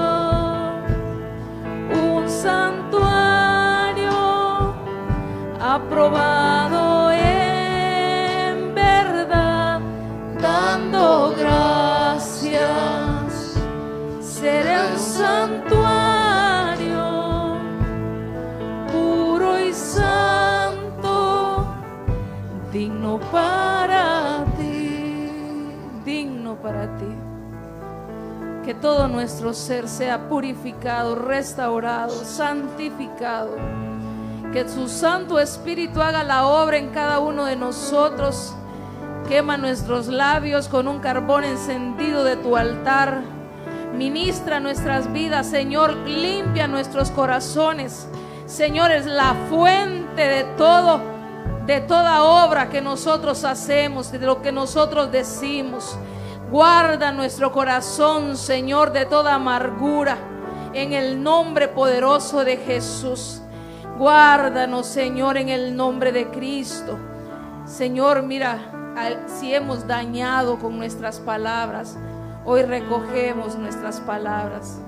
un santuario aprobado en verdad, dando gracias. Seré un santuario digno para ti, digno para ti. Que todo nuestro ser sea purificado, restaurado, santificado. Que su Santo Espíritu haga la obra en cada uno de nosotros. Quema nuestros labios con un carbón encendido de tu altar. Ministra nuestras vidas, Señor. Limpia nuestros corazones. Señor, es la fuente de todo, de toda obra que nosotros hacemos, de lo que nosotros decimos. Guarda nuestro corazón, Señor, de toda amargura. En el nombre poderoso de Jesús. Guárdanos, Señor, en el nombre de Cristo. Señor, mira, si hemos dañado con nuestras palabras, hoy recogemos nuestras palabras.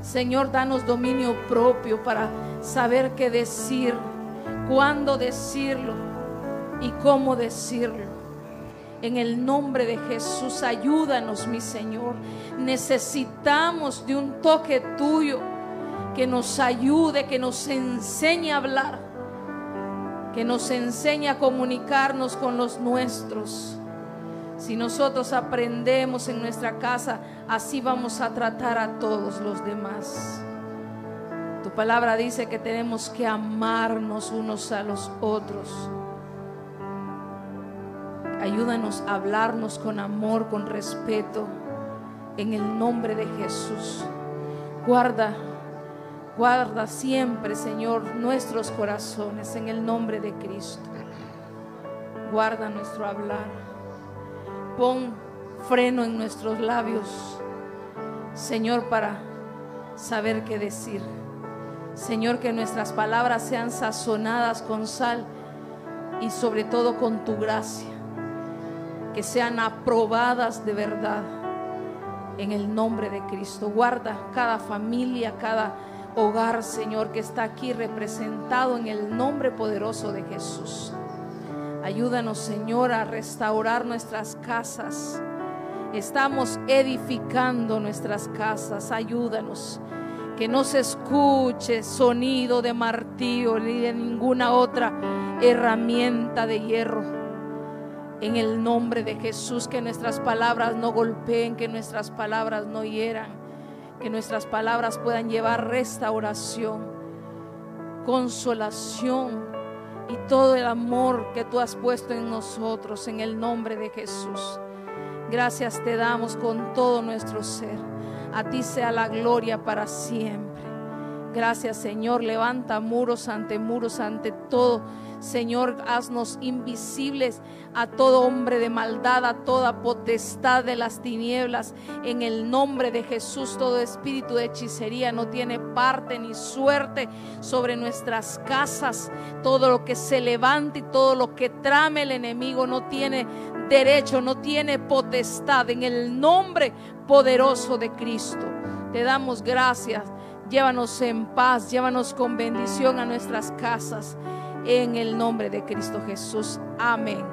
Señor, danos dominio propio para saber qué decir, cuándo decirlo y cómo decirlo. En el nombre de Jesús, ayúdanos, mi Señor. Necesitamos de un toque tuyo que nos ayude, que nos enseñe a hablar, que nos enseñe a comunicarnos con los nuestros. Si nosotros aprendemos en nuestra casa, así vamos a tratar a todos los demás. Palabra dice que tenemos que amarnos unos a los otros. Ayúdanos a hablarnos con amor, con respeto, en el nombre de Jesús. Guarda, guarda siempre, Señor, nuestros corazones en el nombre de Cristo. Guarda nuestro hablar. Pon freno en nuestros labios, Señor, para saber qué decir. Señor, que nuestras palabras sean sazonadas con sal y sobre todo con tu gracia. Que sean aprobadas de verdad en el nombre de Cristo. Guarda cada familia, cada hogar, Señor, que está aquí representado en el nombre poderoso de Jesús. Ayúdanos, Señor, a restaurar nuestras casas. Estamos edificando nuestras casas. Ayúdanos. Que no se escuche sonido de martillo ni de ninguna otra herramienta de hierro. En el nombre de Jesús, que nuestras palabras no golpeen, que nuestras palabras no hieran, que nuestras palabras puedan llevar restauración, consolación y todo el amor que tú has puesto en nosotros, en el nombre de Jesús. Gracias te damos con todo nuestro ser. A ti sea la gloria para siempre. Gracias Señor. Levanta muros ante muros, ante todo. Señor, haznos invisibles a todo hombre de maldad, a toda potestad de las tinieblas. En el nombre de Jesús, todo espíritu de hechicería no tiene parte ni suerte sobre nuestras casas. Todo lo que se levante y todo lo que trame el enemigo no tiene derecho, no tiene potestad. En el nombre poderoso de Cristo, te damos gracias. Llévanos en paz, llévanos con bendición a nuestras casas. En el nombre de Cristo Jesús. Amén.